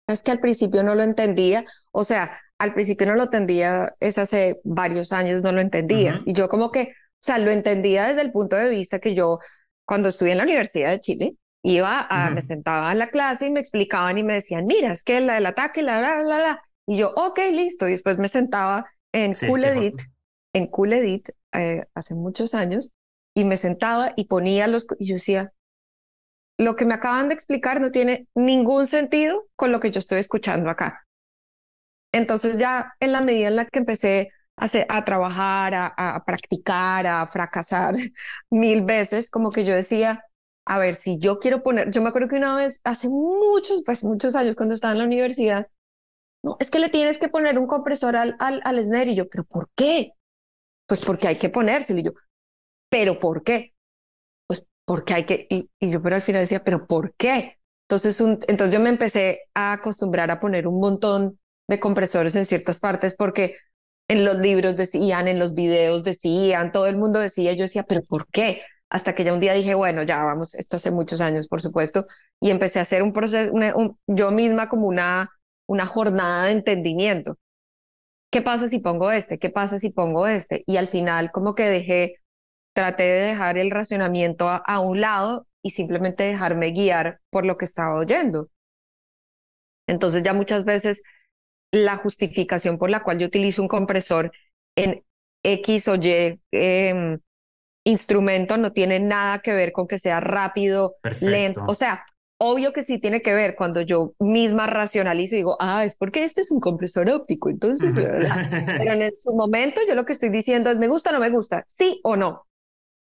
es que al principio no lo entendía. O sea, al principio no lo entendía, es hace varios años no lo entendía. Y yo como que, o sea, lo entendía desde el punto de vista que yo, cuando estudié en la Universidad de Chile, iba a, me sentaba en la clase y me explicaban y me decían, mira, es que la del ataque, la, la, la, la. Y yo, ok, listo. Y después me sentaba en Cool Edit, en Cool Edit, eh, hace muchos años y me sentaba y ponía los... Y yo decía, lo que me acaban de explicar no tiene ningún sentido con lo que yo estoy escuchando acá. Entonces ya en la medida en la que empecé a, a trabajar, a, a, practicar, a fracasar [laughs] mil veces, como que yo decía, a ver, si yo quiero poner, yo me acuerdo que una vez, hace muchos, pues muchos años cuando estaba en la universidad, no, es que le tienes que poner un compresor al, al, al snare y yo, pero ¿por qué? Pues porque hay que ponérselo. Y yo, ¿pero por qué? Pues porque hay que. Y, yo, pero al final decía, ¿pero por qué? Entonces, un, entonces yo me empecé a acostumbrar a poner un montón de compresores en ciertas partes porque en los libros decían, en los videos decían, todo el mundo decía, yo decía, ¿pero por qué? Hasta que ya un día dije, bueno, ya vamos, esto hace muchos años, por supuesto, y empecé a hacer un proceso, yo misma como una, una jornada de entendimiento. ¿qué pasa si pongo este? ¿Qué pasa si pongo este? Y al final como que dejé, traté de dejar el racionamiento a, un lado y simplemente dejarme guiar por lo que estaba oyendo. Entonces ya muchas veces la justificación por la cual yo utilizo un compresor en X o Y em, instrumento no tiene nada que ver con que sea rápido, lento. O sea, Obvio que sí tiene que ver cuando yo misma racionalizo y digo, ah, es porque este es un compresor óptico, entonces, [laughs] pero en su momento yo lo que estoy diciendo es, ¿me gusta o no me gusta? Sí o no.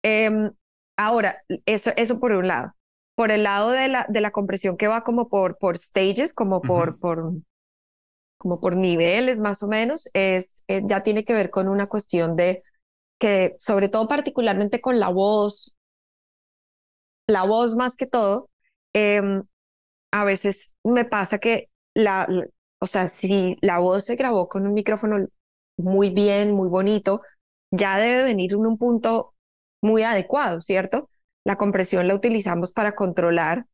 Em, ahora, eso, eso por un lado. Por el lado de la, de la compresión que va como por, por stages, como por, por, como por niveles más o menos, es, eh, ya tiene que ver con una cuestión de que, sobre todo particularmente con la voz, la voz más que todo, Em, a veces me pasa que la, o sea, si la voz se grabó con un micrófono muy bien, muy bonito, ya debe venir en un punto muy adecuado, ¿cierto? La compresión la utilizamos para controlar,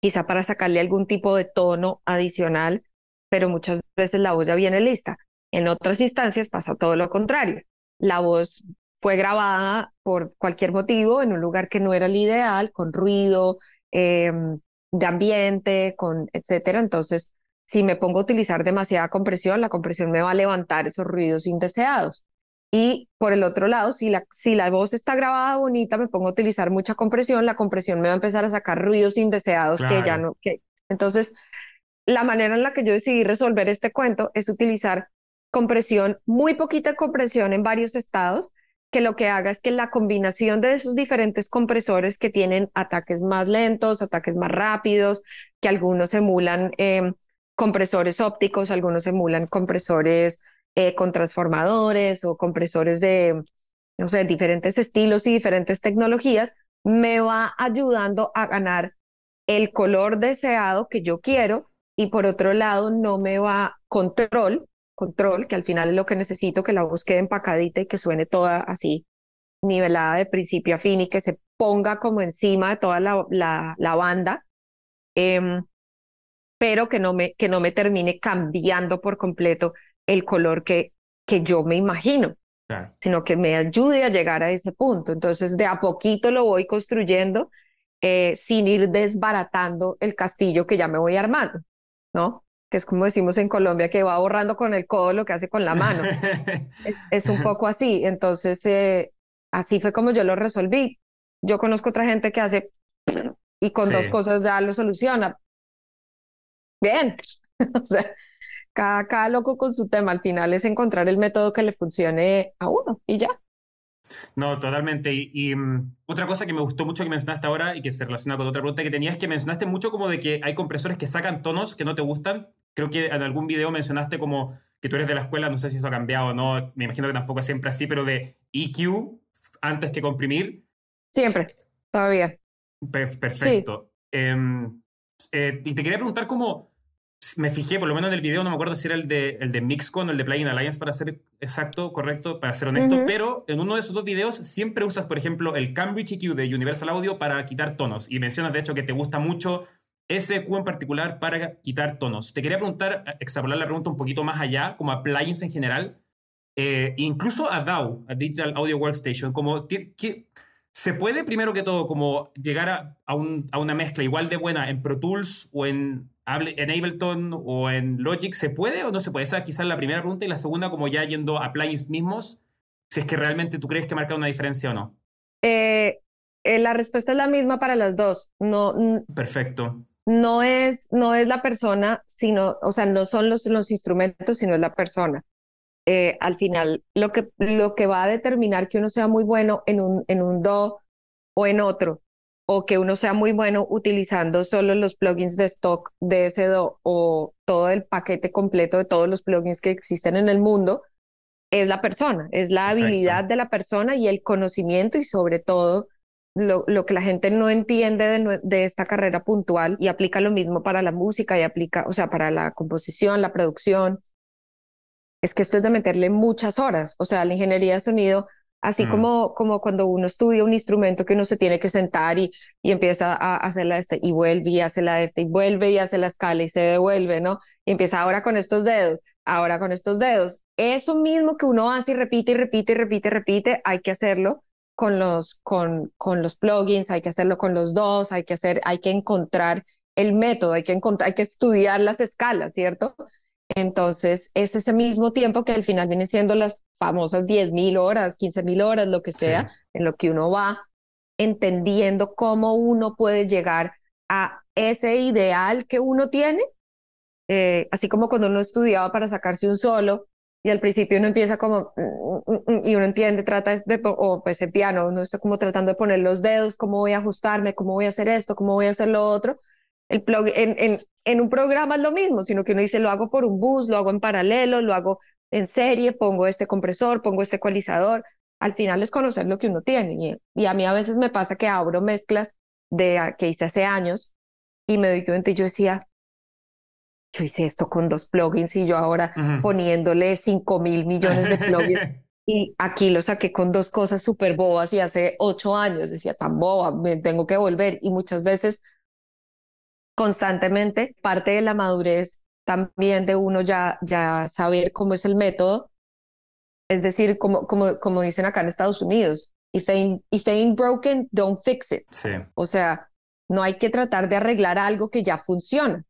quizá para sacarle algún tipo de tono adicional, pero muchas veces la voz ya viene lista. En otras instancias pasa todo lo contrario. La voz fue grabada por cualquier motivo en un lugar que no era el ideal, con ruido, Em, de ambiente, con etcétera. Entonces, si me pongo a utilizar demasiada compresión, la compresión me va a levantar esos ruidos indeseados. Y por el otro lado, si la, si la voz está grabada bonita, me pongo a utilizar mucha compresión, la compresión me va a empezar a sacar ruidos indeseados que ya no. Que... Entonces, la manera en la que yo decidí resolver este cuento es utilizar compresión, muy poquita compresión en varios estados, que lo que haga es que la combinación de esos diferentes compresores que tienen ataques más lentos, ataques más rápidos, que algunos emulan em, compresores ópticos, algunos emulan compresores eh, con transformadores o compresores de, no sé, diferentes estilos y diferentes tecnologías, me va ayudando a ganar el color deseado que yo quiero y por otro lado no me va control control, que al final es lo que necesito, que la voz quede empacadita y que suene toda así nivelada de principio a fin y que se ponga como encima de toda la, la, banda, em, pero que no, me, que no me termine cambiando por completo el color que, que yo me imagino. sino que me ayude a llegar a ese punto. Entonces, de a poquito lo voy construyendo eh, sin ir desbaratando el castillo que ya me voy armando, ¿no? Que es como decimos en Colombia, que va borrando con el codo lo que hace con la mano. [laughs] es, un poco así. Entonces, eh, así fue como yo lo resolví. Yo conozco otra gente que hace [clears throat] y con dos cosas ya lo soluciona. Bien. [laughs] o sea, cada, loco con su tema. Al final es encontrar el método que le funcione a uno y ya. No, totalmente. Y, mm, otra cosa que me gustó mucho que mencionaste ahora y que se relaciona con otra pregunta que tenías, es que mencionaste mucho como de que hay compresores que sacan tonos que no te gustan. Creo que en algún video mencionaste como que tú eres de la escuela, no sé si eso ha cambiado o no, me imagino que tampoco es siempre así, pero de EQ antes que comprimir. Siempre, todavía. perfecto. Em, eh, y te quería preguntar cómo, me fijé, por lo menos en el video, no me acuerdo si era el de, el de Mixcon o el de Plugin Alliance, para ser exacto, correcto, para ser honesto, pero en uno de esos dos videos siempre usas, por ejemplo, el Cambridge EQ de Universal Audio para quitar tonos. Y mencionas, de hecho, que te gusta mucho ese EQ en particular para quitar tonos. Te quería preguntar, extrapolar la pregunta un poquito más allá, como a plugins en general, eh, incluso a DAW, a Digital Audio Workstation, como... ¿qué, ¿Se puede, primero que todo, como llegar a, a, una mezcla igual de buena en Pro Tools o en, en Ableton o en Logic? ¿Se puede o no se puede? Esa quizás la primera pregunta. Y la segunda, como ya yendo a plugins mismos, si es que realmente tú crees que marca una diferencia o no. Eh, eh, la respuesta es la misma para las dos. No, Perfecto. No es, no es la persona, sino, o sea, no son los, los instrumentos, sino es la persona. Eh, al final lo que, lo que va a determinar que uno sea muy bueno en un, en un do o en otro, o que uno sea muy bueno utilizando solo los plugins de stock de ese do o todo el paquete completo de todos los plugins que existen en el mundo, es la persona, es la habilidad de la persona y el conocimiento y sobre todo lo, lo que la gente no entiende de, de, esta carrera puntual y aplica lo mismo para la música y aplica, o sea, para la composición, la producción, es que esto es de meterle muchas horas, o sea, la ingeniería de sonido, así mm. como, como cuando uno estudia un instrumento que uno se tiene que sentar y, y empieza a hacerla este y vuelve y hace la este y vuelve y hace la escala y se devuelve, ¿no? Y empieza ahora con estos dedos, ahora con estos dedos. Eso mismo que uno hace y repite y repite y repite y repite, hay que hacerlo con los, con, con los plugins, hay que hacerlo con los dos, hay que hacer, hay que encontrar el método, hay que hay que estudiar las escalas, ¿cierto? Entonces, es ese mismo tiempo que al final viene siendo las famosas 10.000 horas, 15.000 horas, lo que sea, en lo que uno va entendiendo cómo uno puede llegar a ese ideal que uno tiene, eh, así como cuando uno estudiaba para sacarse un solo y al principio uno empieza como, mm, mm, mm, y uno entiende, trata de, o pues el piano, uno está como tratando de poner los dedos, cómo voy a ajustarme, cómo voy a hacer esto, cómo voy a hacer lo otro, el en, en, en, un programa es lo mismo, sino que uno dice, lo hago por un bus, lo hago en paralelo, lo hago en serie, pongo este compresor, pongo este ecualizador. Al final es conocer lo que uno tiene. Y, y a mí a veces me pasa que abro mezclas de que hice hace años y me doy cuenta y yo decía, yo hice esto con dos plugins y yo ahora poniéndole 5 mil millones de plugins. [laughs] y aquí lo saqué con dos cosas súper bobas y hace ocho años decía, tan boba, me tengo que volver. Y muchas veces constantemente, parte de la madurez también de uno ya, ya saber cómo es el método, es decir, como, como, como dicen acá en Estados Unidos, if ain't, if ain't broken, don't fix it. O sea, no hay que tratar de arreglar algo que ya funciona.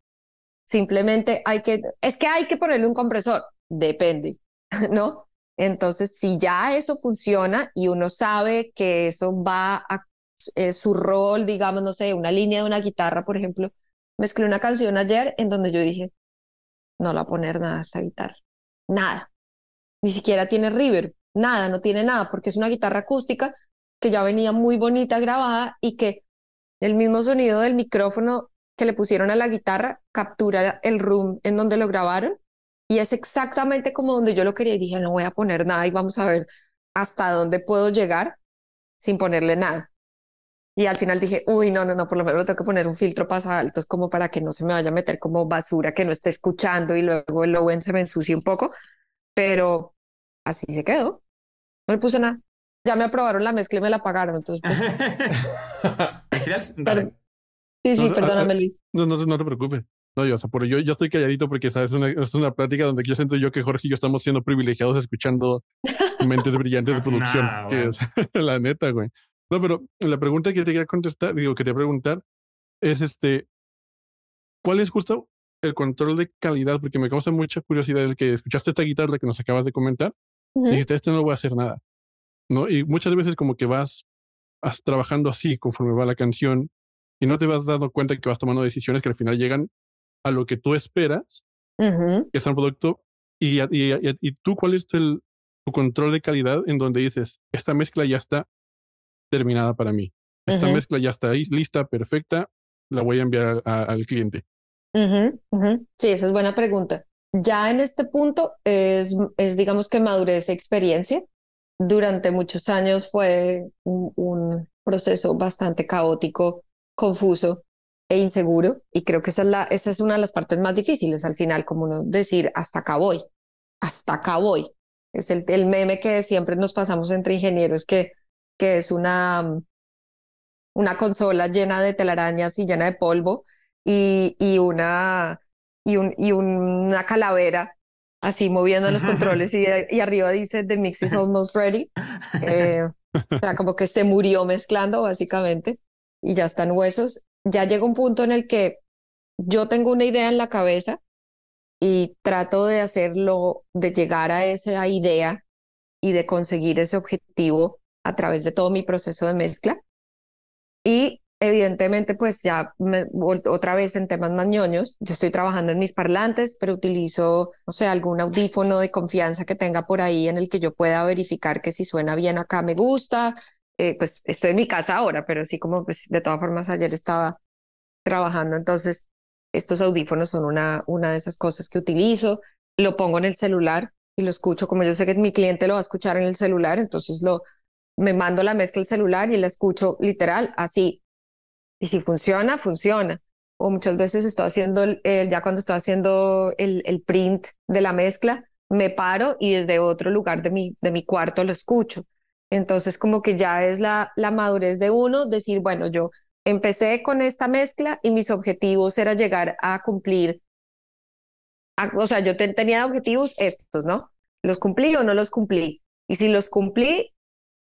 Simplemente hay que, es que hay que ponerle un compresor, depende, [laughs] ¿no? Entonces, si ya eso funciona y uno sabe que eso va a eh, su rol, digamos, no sé, una línea de una guitarra, por ejemplo, mezclé una canción ayer en donde yo dije, no la poner nada a esta guitarra, nada. Ni siquiera tiene reverb, nada, no tiene nada, porque es una guitarra acústica que ya venía muy bonita grabada y que el mismo sonido del micrófono que le pusieron a la guitarra captura el room en donde lo grabaron y es exactamente como donde yo lo quería y dije, no voy a poner nada y vamos a ver hasta dónde puedo llegar sin ponerle nada. Y al final dije, uy, no, no, no, por lo menos tengo que poner un filtro pasa altos como para que no se me vaya a meter como basura que no esté escuchando y luego el Lowen se me ensucie un poco. Pero así se quedó. No le puse nada. Ya me aprobaron la mezcla y me la pagaron. Entonces, pues... [laughs] sí, sí, perdóname, Luis. No, no, no te preocupes. No, yo, o sea, por yo, yo estoy calladito porque ¿sabes? Es, una, es una plática donde yo siento yo que Jorge y yo estamos siendo privilegiados escuchando mentes brillantes de [laughs] producción, Nah, que bueno. es [laughs] la neta, güey. No, pero la pregunta que te quería contestar, digo, que te voy a preguntar, es este, ¿cuál es justo el control de calidad? Porque me causa mucha curiosidad el que escuchaste esta guitarra que nos acabas de comentar y dijiste, este no voy a hacer nada, ¿no? Y muchas veces como que vas, vas trabajando así conforme va la canción y no te vas dando cuenta que vas tomando decisiones que al final llegan a lo que tú esperas, que es un producto, y, y, y, y tú cuál es el, tu control de calidad en donde dices, esta mezcla ya está terminada para mí, esta mezcla ya está ahí, lista, perfecta, la voy a enviar a- al cliente. Sí, esa es buena pregunta. Ya en este punto es, es digamos que madurez e experiencia. Durante muchos años fue un, un proceso bastante caótico, confuso e inseguro. Y creo que esa es la, esa es una de las partes más difíciles al final, como uno decir, hasta acá voy, hasta acá voy. Es el, el meme que siempre nos pasamos entre ingenieros, que, que es una, una consola llena de telarañas y llena de polvo y, y una, y, un, y una calavera así moviendo los [laughs] controles y, y arriba dice The mix is almost ready. Eh, o sea, como que se murió mezclando básicamente y ya están huesos. Ya llega un punto en el que yo tengo una idea en la cabeza y trato de hacerlo, de llegar a esa idea y de conseguir ese objetivo a través de todo mi proceso de mezcla. Y evidentemente, pues ya me- otra vez en temas más ñoños, yo estoy trabajando en mis parlantes, pero utilizo, no sé, algún audífono de confianza que tenga por ahí en el que yo pueda verificar que si suena bien acá me gusta. Eh, pues estoy en mi casa ahora, pero sí como pues de todas formas ayer estaba trabajando, entonces estos audífonos son una, una de esas cosas que utilizo. Lo pongo en el celular y lo escucho, como yo sé que mi cliente lo va a escuchar en el celular, entonces lo me mando la mezcla al celular y la escucho literal así. Y si funciona, funciona. O muchas veces estoy haciendo, el- ya cuando estoy haciendo el, el print de la mezcla, me paro y desde otro lugar de mi, de mi cuarto lo escucho. Entonces como que ya es la, la madurez de uno decir, bueno, yo empecé con esta mezcla y mis objetivos era llegar a cumplir, a- o sea, yo te- tenía objetivos estos, ¿no? ¿Los cumplí o no los cumplí? Y si los cumplí,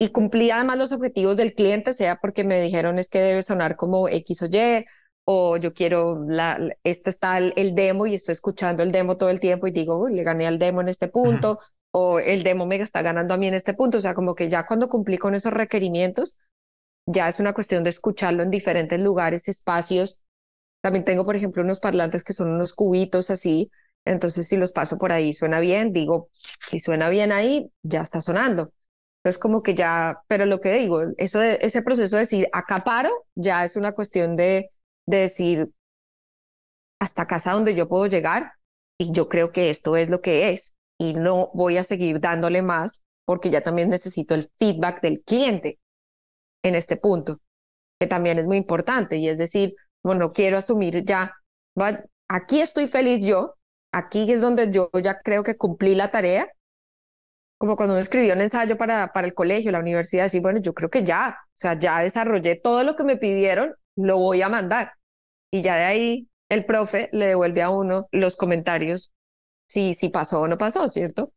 y cumplí además los objetivos del cliente, sea porque me dijeron es que debe sonar como X o Y, o yo quiero, la, este está el, el demo y estoy escuchando el demo todo el tiempo y digo, uy, le gané al demo en este punto, o el demo me está ganando a mí en este punto, o sea, como que ya cuando cumplí con esos requerimientos, ya es una cuestión de escucharlo en diferentes lugares, espacios. También tengo, por ejemplo, unos parlantes que son unos cubitos así, entonces si los paso por ahí suena bien, digo, si suena bien ahí, ya está sonando. Entonces, como que ya, pero lo que digo, eso ese proceso de decir acá paro, ya es una cuestión de, de decir hasta casa donde yo puedo llegar y yo creo que esto es lo que es y no voy a seguir dándole más porque ya también necesito el feedback del cliente en este punto, que también es muy importante y es decir, bueno, quiero asumir ya, aquí estoy feliz yo, aquí es donde yo ya creo que cumplí la tarea como cuando uno escribió un ensayo para, para el colegio, la universidad, decir, bueno, yo creo que ya, o sea, ya desarrollé todo lo que me pidieron, lo voy a mandar. Y ya de ahí el profe le devuelve a uno los comentarios si, si pasó o no pasó, ¿cierto?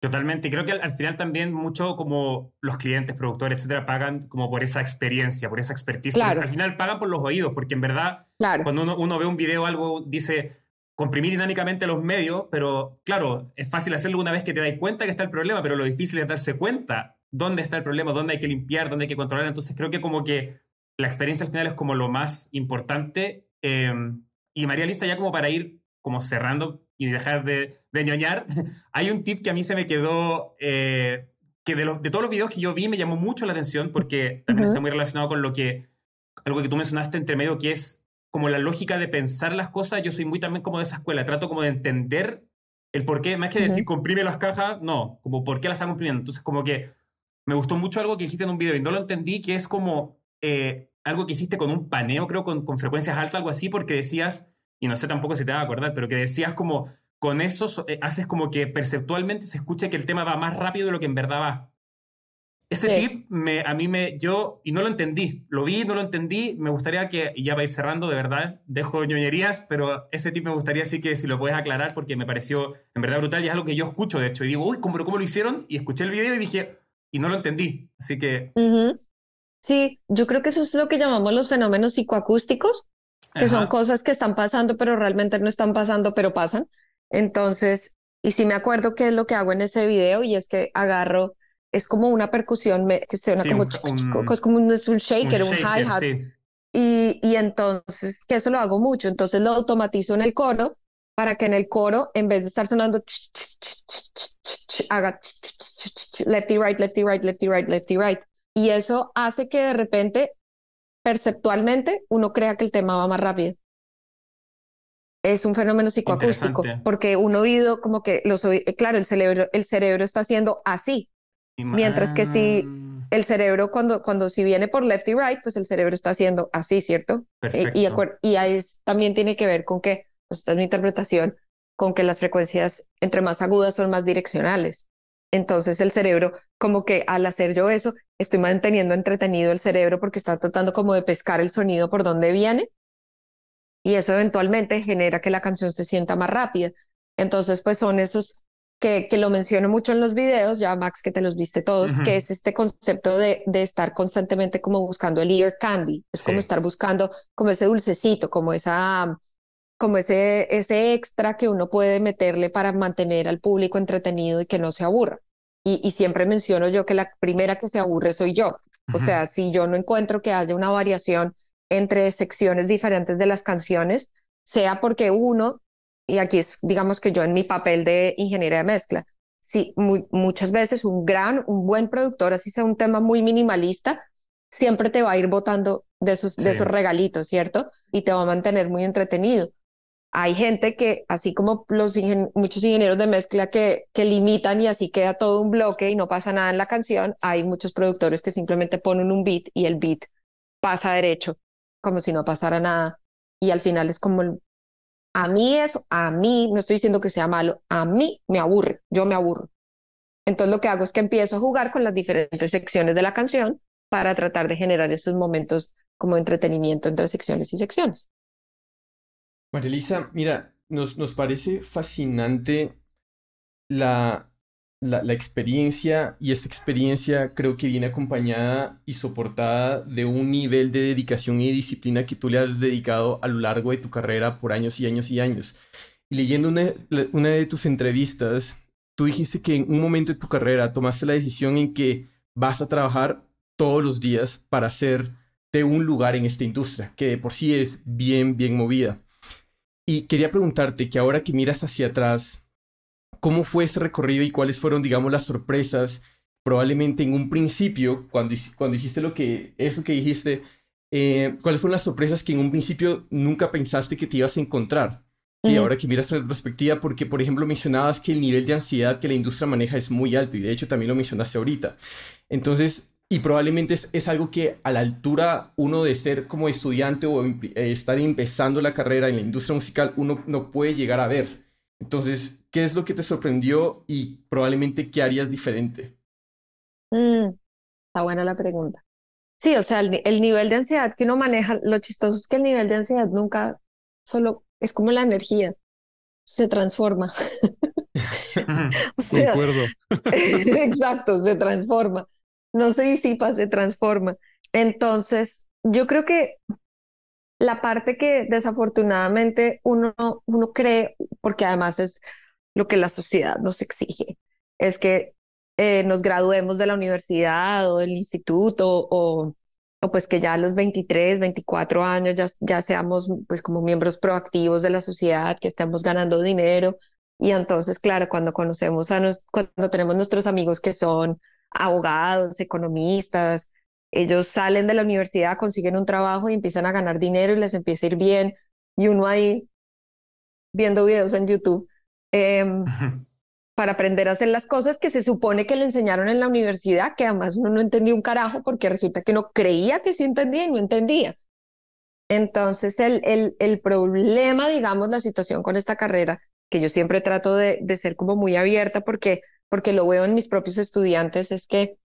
Totalmente. Creo que al, al final también mucho como los clientes, productores, etcétera, pagan como por esa experiencia, por esa expertise. Claro. Al final pagan por los oídos, porque en verdad Claro, cuando uno, uno ve un video algo, dice comprimir dinámicamente los medios, pero claro, es fácil hacerlo una vez que te das cuenta que está el problema, pero lo difícil es darse cuenta dónde está el problema, dónde hay que limpiar, dónde hay que controlar. Entonces creo que como que la experiencia al final es como lo más importante. Eh, y María Lisa, ya como para ir como cerrando y dejar de, de ñoñar, [laughs] hay un tip que a mí se me quedó, eh, que de, los- de todos los videos que yo vi me llamó mucho la atención porque también Ujú. está muy relacionado con lo que, algo que tú mencionaste entre medio, que es como la lógica de pensar las cosas. Yo soy muy también como de esa escuela, trato como de entender el por qué, más que decir Ujú. comprime las cajas, no, como por qué las están comprimiendo. Entonces como que me gustó mucho algo que dijiste en un video y no lo entendí, que es como eh, algo que hiciste con un paneo, creo, con, con frecuencias altas, algo así, porque decías, y no sé tampoco si te vas a acordar, pero que decías como, con eso so- eh, haces como que perceptualmente se escuche que el tema va más rápido de lo que en verdad va. Ese Sí. tip me, a mí me, yo, y no lo entendí, lo vi, no lo entendí, me gustaría que, y ya vais cerrando, de verdad, dejo ñoñerías, pero ese tip me gustaría sí que si lo puedes aclarar porque me pareció en verdad brutal y es algo que yo escucho, de hecho, y digo, uy, ¿cómo, cómo lo hicieron? Y escuché el video y dije, y no lo entendí, así que... Sí, yo creo que eso es lo que llamamos los fenómenos psicoacústicos, que son cosas que están pasando, pero realmente no están pasando, pero pasan. Entonces, y sí me acuerdo qué es lo que hago en ese video, y es que agarro, es como una percusión que suena Sí, como, un- un- es como un, es un un shaker, un shaker, hi-hat, sí. y, y entonces, que eso lo hago mucho, entonces lo automatizo en el coro para que en el coro, en vez de estar sonando, haga lefty right, lefty right, lefty right, lefty right. Y eso hace que de repente, perceptualmente, uno crea que el tema va más rápido. Es un fenómeno psicoacústico, porque un oído, como que los claro, el cerebro, el cerebro está haciendo así. Y Mientras que si- El cerebro, cuando, cuando si viene por left y right, pues el cerebro está haciendo así, ¿cierto? Eh, Perfecto. Y, acuer- y ahí es- también tiene que ver con que, pues, esta es mi interpretación, con que las frecuencias entre más agudas son más direccionales. Entonces el cerebro, como que al hacer yo eso, estoy manteniendo entretenido el cerebro porque está tratando como de pescar el sonido por donde viene y eso eventualmente genera que la canción se sienta más rápida. Entonces, pues son esos que, que lo menciono mucho en los videos, ya Max, que te los viste todos, que es este concepto de, de estar constantemente como buscando el ear candy, es como estar buscando como ese dulcecito, como esa, como ese, ese extra que uno puede meterle para mantener al público entretenido y que no se aburra. Y, y siempre menciono yo que la primera que se aburre soy yo. O sea, si yo no encuentro que haya una variación entre secciones diferentes de las canciones, sea porque uno, y aquí es, digamos que yo en mi papel de ingeniera de mezcla, sí, mu- muchas veces un gran, un buen productor, así sea un tema muy minimalista, siempre te va a ir botando de esos, de esos regalitos, ¿cierto? Y te va a mantener muy entretenido. Hay gente que, así como los ingen- muchos ingenieros de mezcla que, que limitan y así queda todo un bloque y no pasa nada en la canción, hay muchos productores que simplemente ponen un beat y el beat pasa derecho, como si no pasara nada. Y al final es como, a mí eso, a mí, no estoy diciendo que sea malo, a mí me aburre, yo me aburro. Entonces lo que hago es que empiezo a jugar con las diferentes secciones de la canción para tratar de generar esos momentos como entretenimiento entre secciones y secciones. María Elisa, mira, nos, nos parece fascinante la, la, experiencia y esta experiencia creo que viene acompañada y soportada de un nivel de dedicación y disciplina que tú le has dedicado a lo largo de tu carrera por años y años y años. Y leyendo una, una de tus entrevistas, tú dijiste que en un momento de tu carrera tomaste la decisión en que vas a trabajar todos los días para hacerte un lugar en esta industria, que de por sí es bien, bien movida. Y quería preguntarte que ahora que miras hacia atrás, ¿cómo fue ese recorrido y cuáles fueron, digamos, las sorpresas? Probablemente en un principio, cuando, cuando dijiste lo que, eso que dijiste, eh, ¿cuáles fueron las sorpresas que en un principio nunca pensaste que te ibas a encontrar? Sí, Mm. ahora que miras en retrospectiva, porque por ejemplo mencionabas que el nivel de ansiedad que la industria maneja es muy alto y de hecho también lo mencionaste ahorita. Entonces, y probablemente es, es algo que a la altura uno de ser como estudiante o eh, estar empezando la carrera en la industria musical, uno no puede llegar a ver. Entonces, ¿qué es lo que te sorprendió y probablemente qué harías diferente? Mm, está buena la pregunta. Sí, o sea, el, ni- el nivel de ansiedad que uno maneja, lo chistoso es que el nivel de ansiedad nunca solo es como la energía, se transforma. [laughs] [laughs] O sea, Concuerdo. [laughs] exacto, se transforma. No se disipa, se transforma. Entonces, yo creo que la parte que desafortunadamente uno, uno cree, porque además es lo que la sociedad nos exige, es que eh, nos graduemos de la universidad o del instituto o, o pues que ya a los 23, 24 años ya, ya seamos pues como miembros proactivos de la sociedad, que estemos ganando dinero. Y entonces, claro, cuando conocemos a nos, cuando tenemos nuestros amigos que son abogados, economistas, ellos salen de la universidad, consiguen un trabajo y empiezan a ganar dinero y les empieza a ir bien. Y uno ahí viendo videos en YouTube em, para aprender a hacer las cosas que se supone que le enseñaron en la universidad, que además uno no entendía un carajo porque resulta que uno creía que sí entendía y no entendía. Entonces, el, el, el problema, digamos, la situación con esta carrera, que yo siempre trato de, de ser como muy abierta porque, porque lo veo en mis propios estudiantes, es que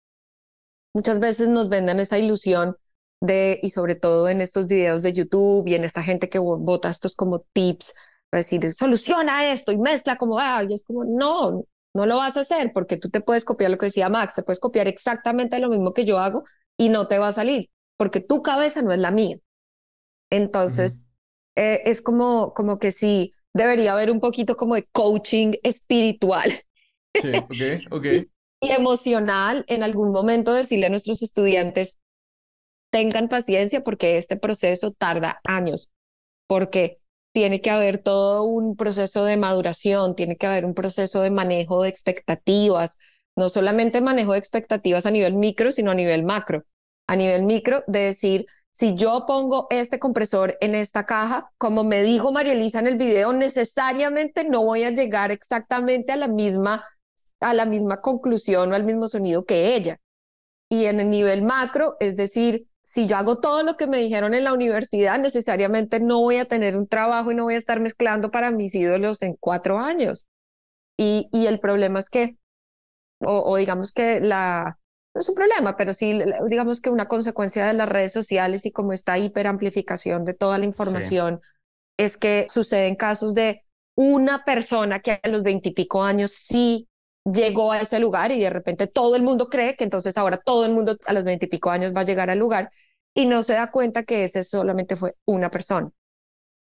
muchas veces nos venden esa ilusión de, y sobre todo en estos videos de YouTube y en esta gente que bota estos como tips, decir, soluciona esto y mezcla como, ah, y es como, no, no lo vas a hacer porque tú te puedes copiar lo que decía Max, te puedes copiar exactamente lo mismo que yo hago y no te va a salir porque tu cabeza no es la mía. Entonces, eh, es como, como que sí, debería haber un poquito como de coaching espiritual. Sí, ok, ok. [laughs] y emocional en algún momento decirle a nuestros estudiantes, tengan paciencia porque este proceso tarda años, porque tiene que haber todo un proceso de maduración, tiene que haber un proceso de manejo de expectativas, no solamente manejo de expectativas a nivel micro, sino a nivel macro. A nivel micro, de decir, si yo pongo este compresor en esta caja, como me dijo María Elisa en el video, necesariamente no voy a llegar exactamente a la misma, a la misma conclusión o al mismo sonido que ella. Y en el nivel macro, es decir, si yo hago todo lo que me dijeron en la universidad, necesariamente no voy a tener un trabajo y no voy a estar mezclando para mis ídolos en cuatro años. Y, y el problema es que, o, digamos que la, no es un problema, pero sí, digamos que una consecuencia de las redes sociales y como esta hiperamplificación de toda la información, es que suceden casos de una persona que a los veintipico años sí llegó a ese lugar y de repente todo el mundo cree que entonces ahora todo el mundo a los veintipico años va a llegar al lugar y no se da cuenta que ese solamente fue una persona.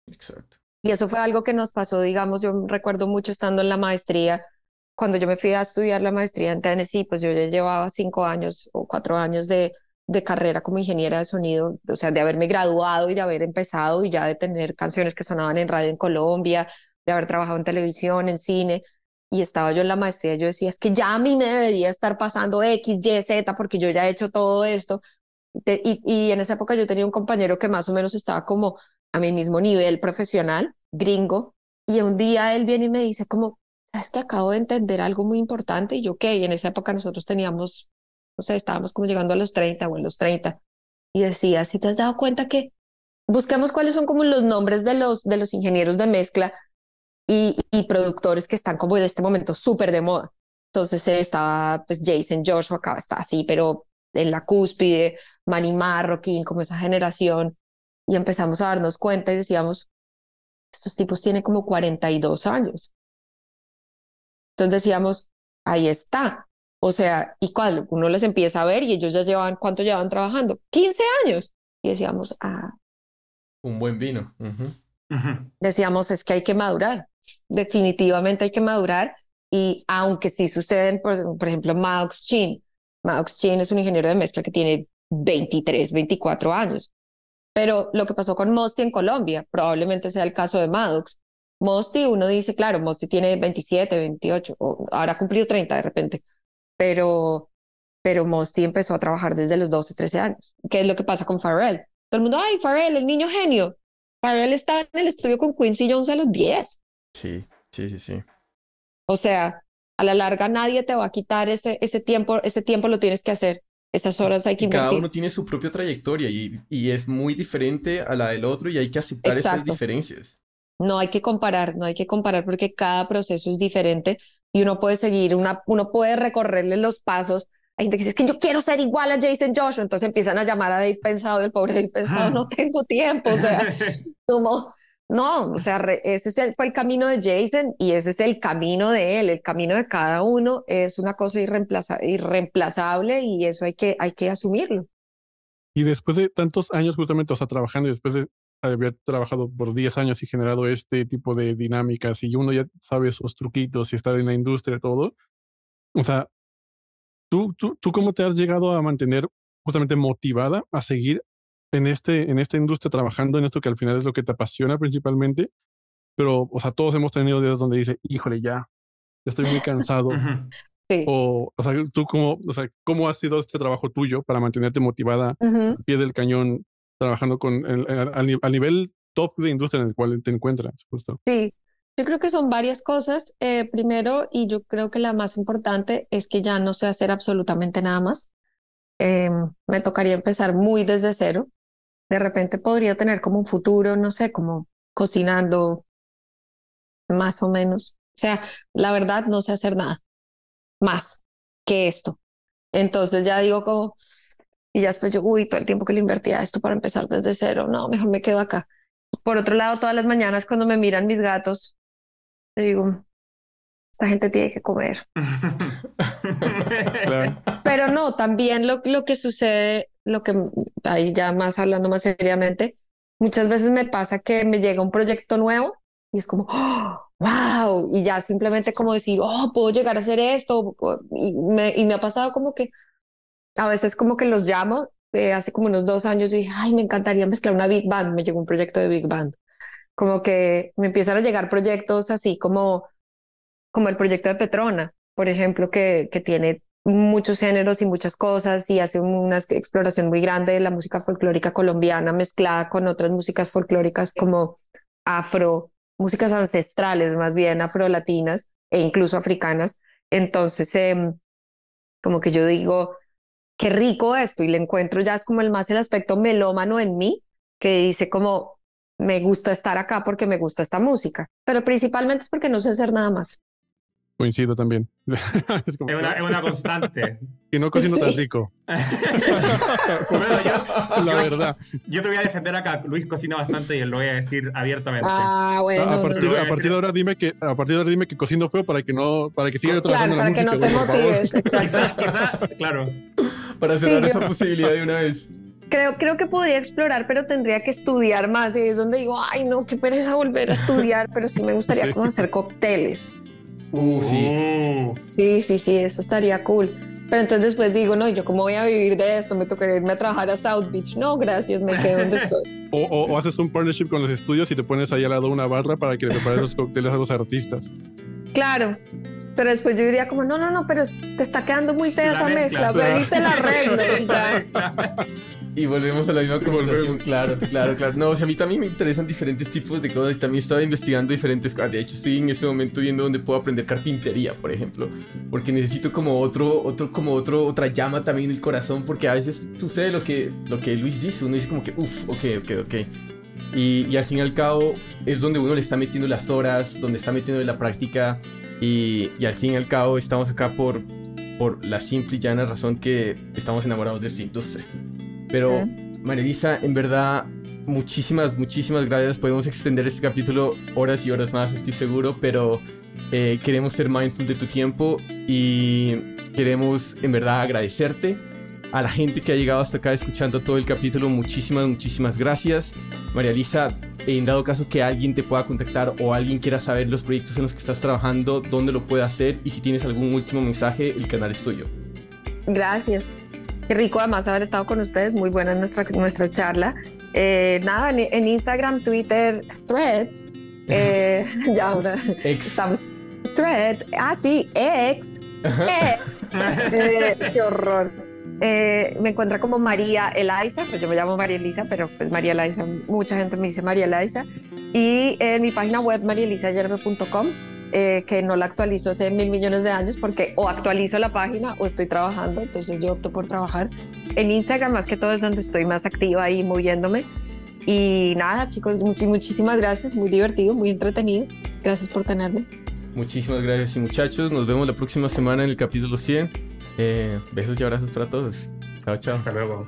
Exacto. Y eso fue algo que nos pasó, digamos, yo recuerdo mucho estando en la maestría, cuando yo me fui a estudiar la maestría en Tennessee, pues yo ya llevaba cinco años o cuatro años de, de carrera como ingeniera de sonido, o sea, de haberme graduado y de haber empezado y ya de tener canciones que sonaban en radio en Colombia, de haber trabajado en televisión, en cine y estaba yo en la maestría, yo decía, es que ya a mí me debería estar pasando X, Y, Z, porque yo ya he hecho todo esto. y, y, en esa época yo tenía un compañero que más o menos estaba como a mi mismo nivel profesional, gringo, y un día él viene y me dice como, sabes que acabo de entender algo muy importante, y yo, ¿qué? Y en esa época nosotros teníamos, no sé, estábamos como llegando a los 30 o en los 30, y decía, si te has dado cuenta que busquemos cuáles son como los nombres de los, de los ingenieros de mezcla y, productores que están como en este momento súper de moda. Entonces eh, estaba pues Jason Joshua, acá está así, pero en la cúspide, Manny Marroquín, como esa generación, y empezamos a darnos cuenta y decíamos, estos tipos tienen como 42 años. Entonces decíamos, ahí está. O sea, ¿y cuál? Uno les empieza a ver y ellos ya llevan, ¿cuánto llevan trabajando? 15 años. Y decíamos, ah. Un buen vino. Decíamos, es que hay que madurar definitivamente hay que madurar y aunque sí suceden, por, por ejemplo, Maddox Chin. Maddox Chin es un ingeniero de mezcla que tiene 23, 24 años. Pero lo que pasó con Mosty en Colombia probablemente sea el caso de Maddox. Mosty, uno dice, claro, Mosty tiene 27, 28, o ahora cumplido 30 de repente, pero, pero Mosty empezó a trabajar desde los 12, 13 años. ¿Qué es lo que pasa con Pharrell? Todo el mundo, ay, Pharrell, el niño genio. Pharrell está en el estudio con Quincy Jones a los 10. Sí, sí, sí, sí. O sea, a la larga nadie te va a quitar ese, ese tiempo, ese tiempo lo tienes que hacer. Esas horas hay que invertir. Cada uno tiene su propia trayectoria y, y es muy diferente a la del otro y hay que aceptar esas diferencias. No hay que comparar, no hay que comparar porque cada proceso es diferente y uno puede seguir, una, uno puede recorrerle los pasos. Hay gente que dice, es que yo quiero ser igual a Jason Joshua, entonces empiezan a llamar a Dave Pensado, el pobre Dave Pensado, no tengo tiempo, o sea, [laughs] como no, o sea, ese fue el camino de Jason y ese es el camino de él. El camino de cada uno es una cosa irreemplazable y eso hay que, hay que asumirlo. Y después de tantos años justamente, o sea, trabajando y después de haber trabajado por 10 años y generado este tipo de dinámicas y uno ya sabe sus truquitos y estar en la industria y todo, o sea, ¿tú, tú, ¿tú cómo te has llegado a mantener justamente motivada a seguir en, este, en esta industria trabajando en esto que al final es lo que te apasiona principalmente, pero, o sea, todos hemos tenido días donde dice, híjole, ya, ya estoy muy cansado. O, o sea, tú cómo, o sea, cómo ha sido este trabajo tuyo para mantenerte motivada al pie del cañón, trabajando con el, al, nivel top de industria en el cual te encuentras, justo. Sí, yo creo que son varias cosas. Eh, primero, y yo creo que la más importante es que ya no sé hacer absolutamente nada más. Em, me tocaría empezar muy desde cero de repente podría tener como un futuro, no sé, como cocinando más o menos. O sea, la verdad no sé hacer nada más que esto. Entonces ya digo como, Y ya después yo, uy, todo el tiempo que le invertía a esto para empezar desde cero, no, mejor me quedo acá. Por otro lado, todas las mañanas cuando me miran mis gatos, le digo, esta gente tiene que comer. [laughs] Claro. Pero no, también lo, lo que sucede, lo que ahí ya más hablando más seriamente, muchas veces me pasa que me llega un proyecto nuevo y es como, wow, y ya simplemente como decir, oh, puedo llegar a hacer esto. Y me, y me ha pasado como que a veces como que los llamo, eh, hace como unos dos años y dije, ay, me encantaría mezclar una Big Band, me llegó un proyecto de Big Band. Como que me empiezan a llegar proyectos así como, como el proyecto de Petrona, por ejemplo, que, que tiene muchos géneros y muchas cosas y hace una exploración muy grande de la música folclórica colombiana mezclada con otras músicas folclóricas como afro, músicas ancestrales más bien afrolatinas e incluso africanas. Entonces, em, como que yo digo, qué rico esto y le encuentro ya es como el más el aspecto melómano en mí, que dice como, me gusta estar acá porque me gusta esta música, pero principalmente es porque no sé hacer nada más. Coincido también. [laughs] es, como, Es una, es una constante. [laughs] y no cocino tan rico, [laughs] Bueno, yo, la yo- verdad. yo te voy a defender acá. Luis cocina bastante y lo voy a decir abiertamente. Ah, bueno, a, partir, no. a partir de ahora dime que a partir de ahora dime que cocino feo para que no para que siga trabajando claro, en la para que no te motives, exacto. Quizá, quizá, claro. Para cerrar Sí, esa yo- posibilidad de una vez. Creo, creo que podría explorar, pero tendría que estudiar más. Y es donde digo, ay, no, qué pereza volver a estudiar, pero sí me gustaría Sí. como hacer cócteles. Uh, sí. Uh, Sí, sí, sí, eso estaría cool. Pero entonces después digo, no, ¿yo cómo voy a vivir de esto? Me tocaría irme a trabajar a South Beach. No, gracias, me quedo donde estoy. [laughs] O, o- o haces un partnership con los estudios y te pones ahí al lado una barra para que le prepares los cócteles a los artistas. Claro. Pero después yo diría como, no, no, no, pero te está quedando muy fea La esa mezcla, mezcla. Ven y te la [laughs] arreglo. y volvemos a la misma conversación, claro, claro, claro. No, o sea, a mí también me interesan diferentes tipos de cosas y también estaba investigando diferentes cosas. De hecho, estoy en ese momento viendo dónde puedo aprender carpintería, por ejemplo, porque necesito como otro, otro, como otro, otra llama también en el corazón, porque a veces sucede lo que, lo que Luis dice, uno dice como que, uff, ok, ok, ok. Y, y al fin y al cabo es donde uno le está metiendo las horas, donde está metiendo la práctica y, y al fin y al cabo estamos acá por, por la simple y llana razón que estamos enamorados de esta industria. Pero, María Elisa, en verdad, muchísimas, muchísimas gracias. Podemos extender este capítulo horas y horas más, estoy seguro, pero eh, queremos ser mindful de tu tiempo y queremos, en verdad, agradecerte. A la gente que ha llegado hasta acá escuchando todo el capítulo, muchísimas, muchísimas gracias. María Elisa, en dado caso que alguien te pueda contactar o alguien quiera saber los proyectos en los que estás trabajando, dónde lo puede hacer y si tienes algún último mensaje, el canal es tuyo. Gracias. Qué rico además haber estado con ustedes. Muy buena nuestra, nuestra charla. Eh, nada, en, en Instagram, Twitter, Threads. eh, [laughs] ya ahora Ex. estamos. Threads. Ah, sí, ex. ex. [laughs] Eh, qué horror. Eh, me encuentra como María Eliza, pues yo me llamo María Elisa, pero pues María Eliza, mucha gente me dice María Eliza. Y en mi página web marielizayerme.com, eh, que no la actualizo hace mil millones de años porque o actualizo la página o estoy trabajando, entonces yo opto por trabajar. En Instagram más que todo es donde estoy más activa ahí moviéndome. Y nada, chicos, much- muchísimas gracias, muy divertido, muy entretenido. Gracias por tenerme. Muchísimas gracias y muchachos, nos vemos la próxima semana en el capítulo 100. Eh, besos y abrazos para todos. Chao, chao. hasta luego.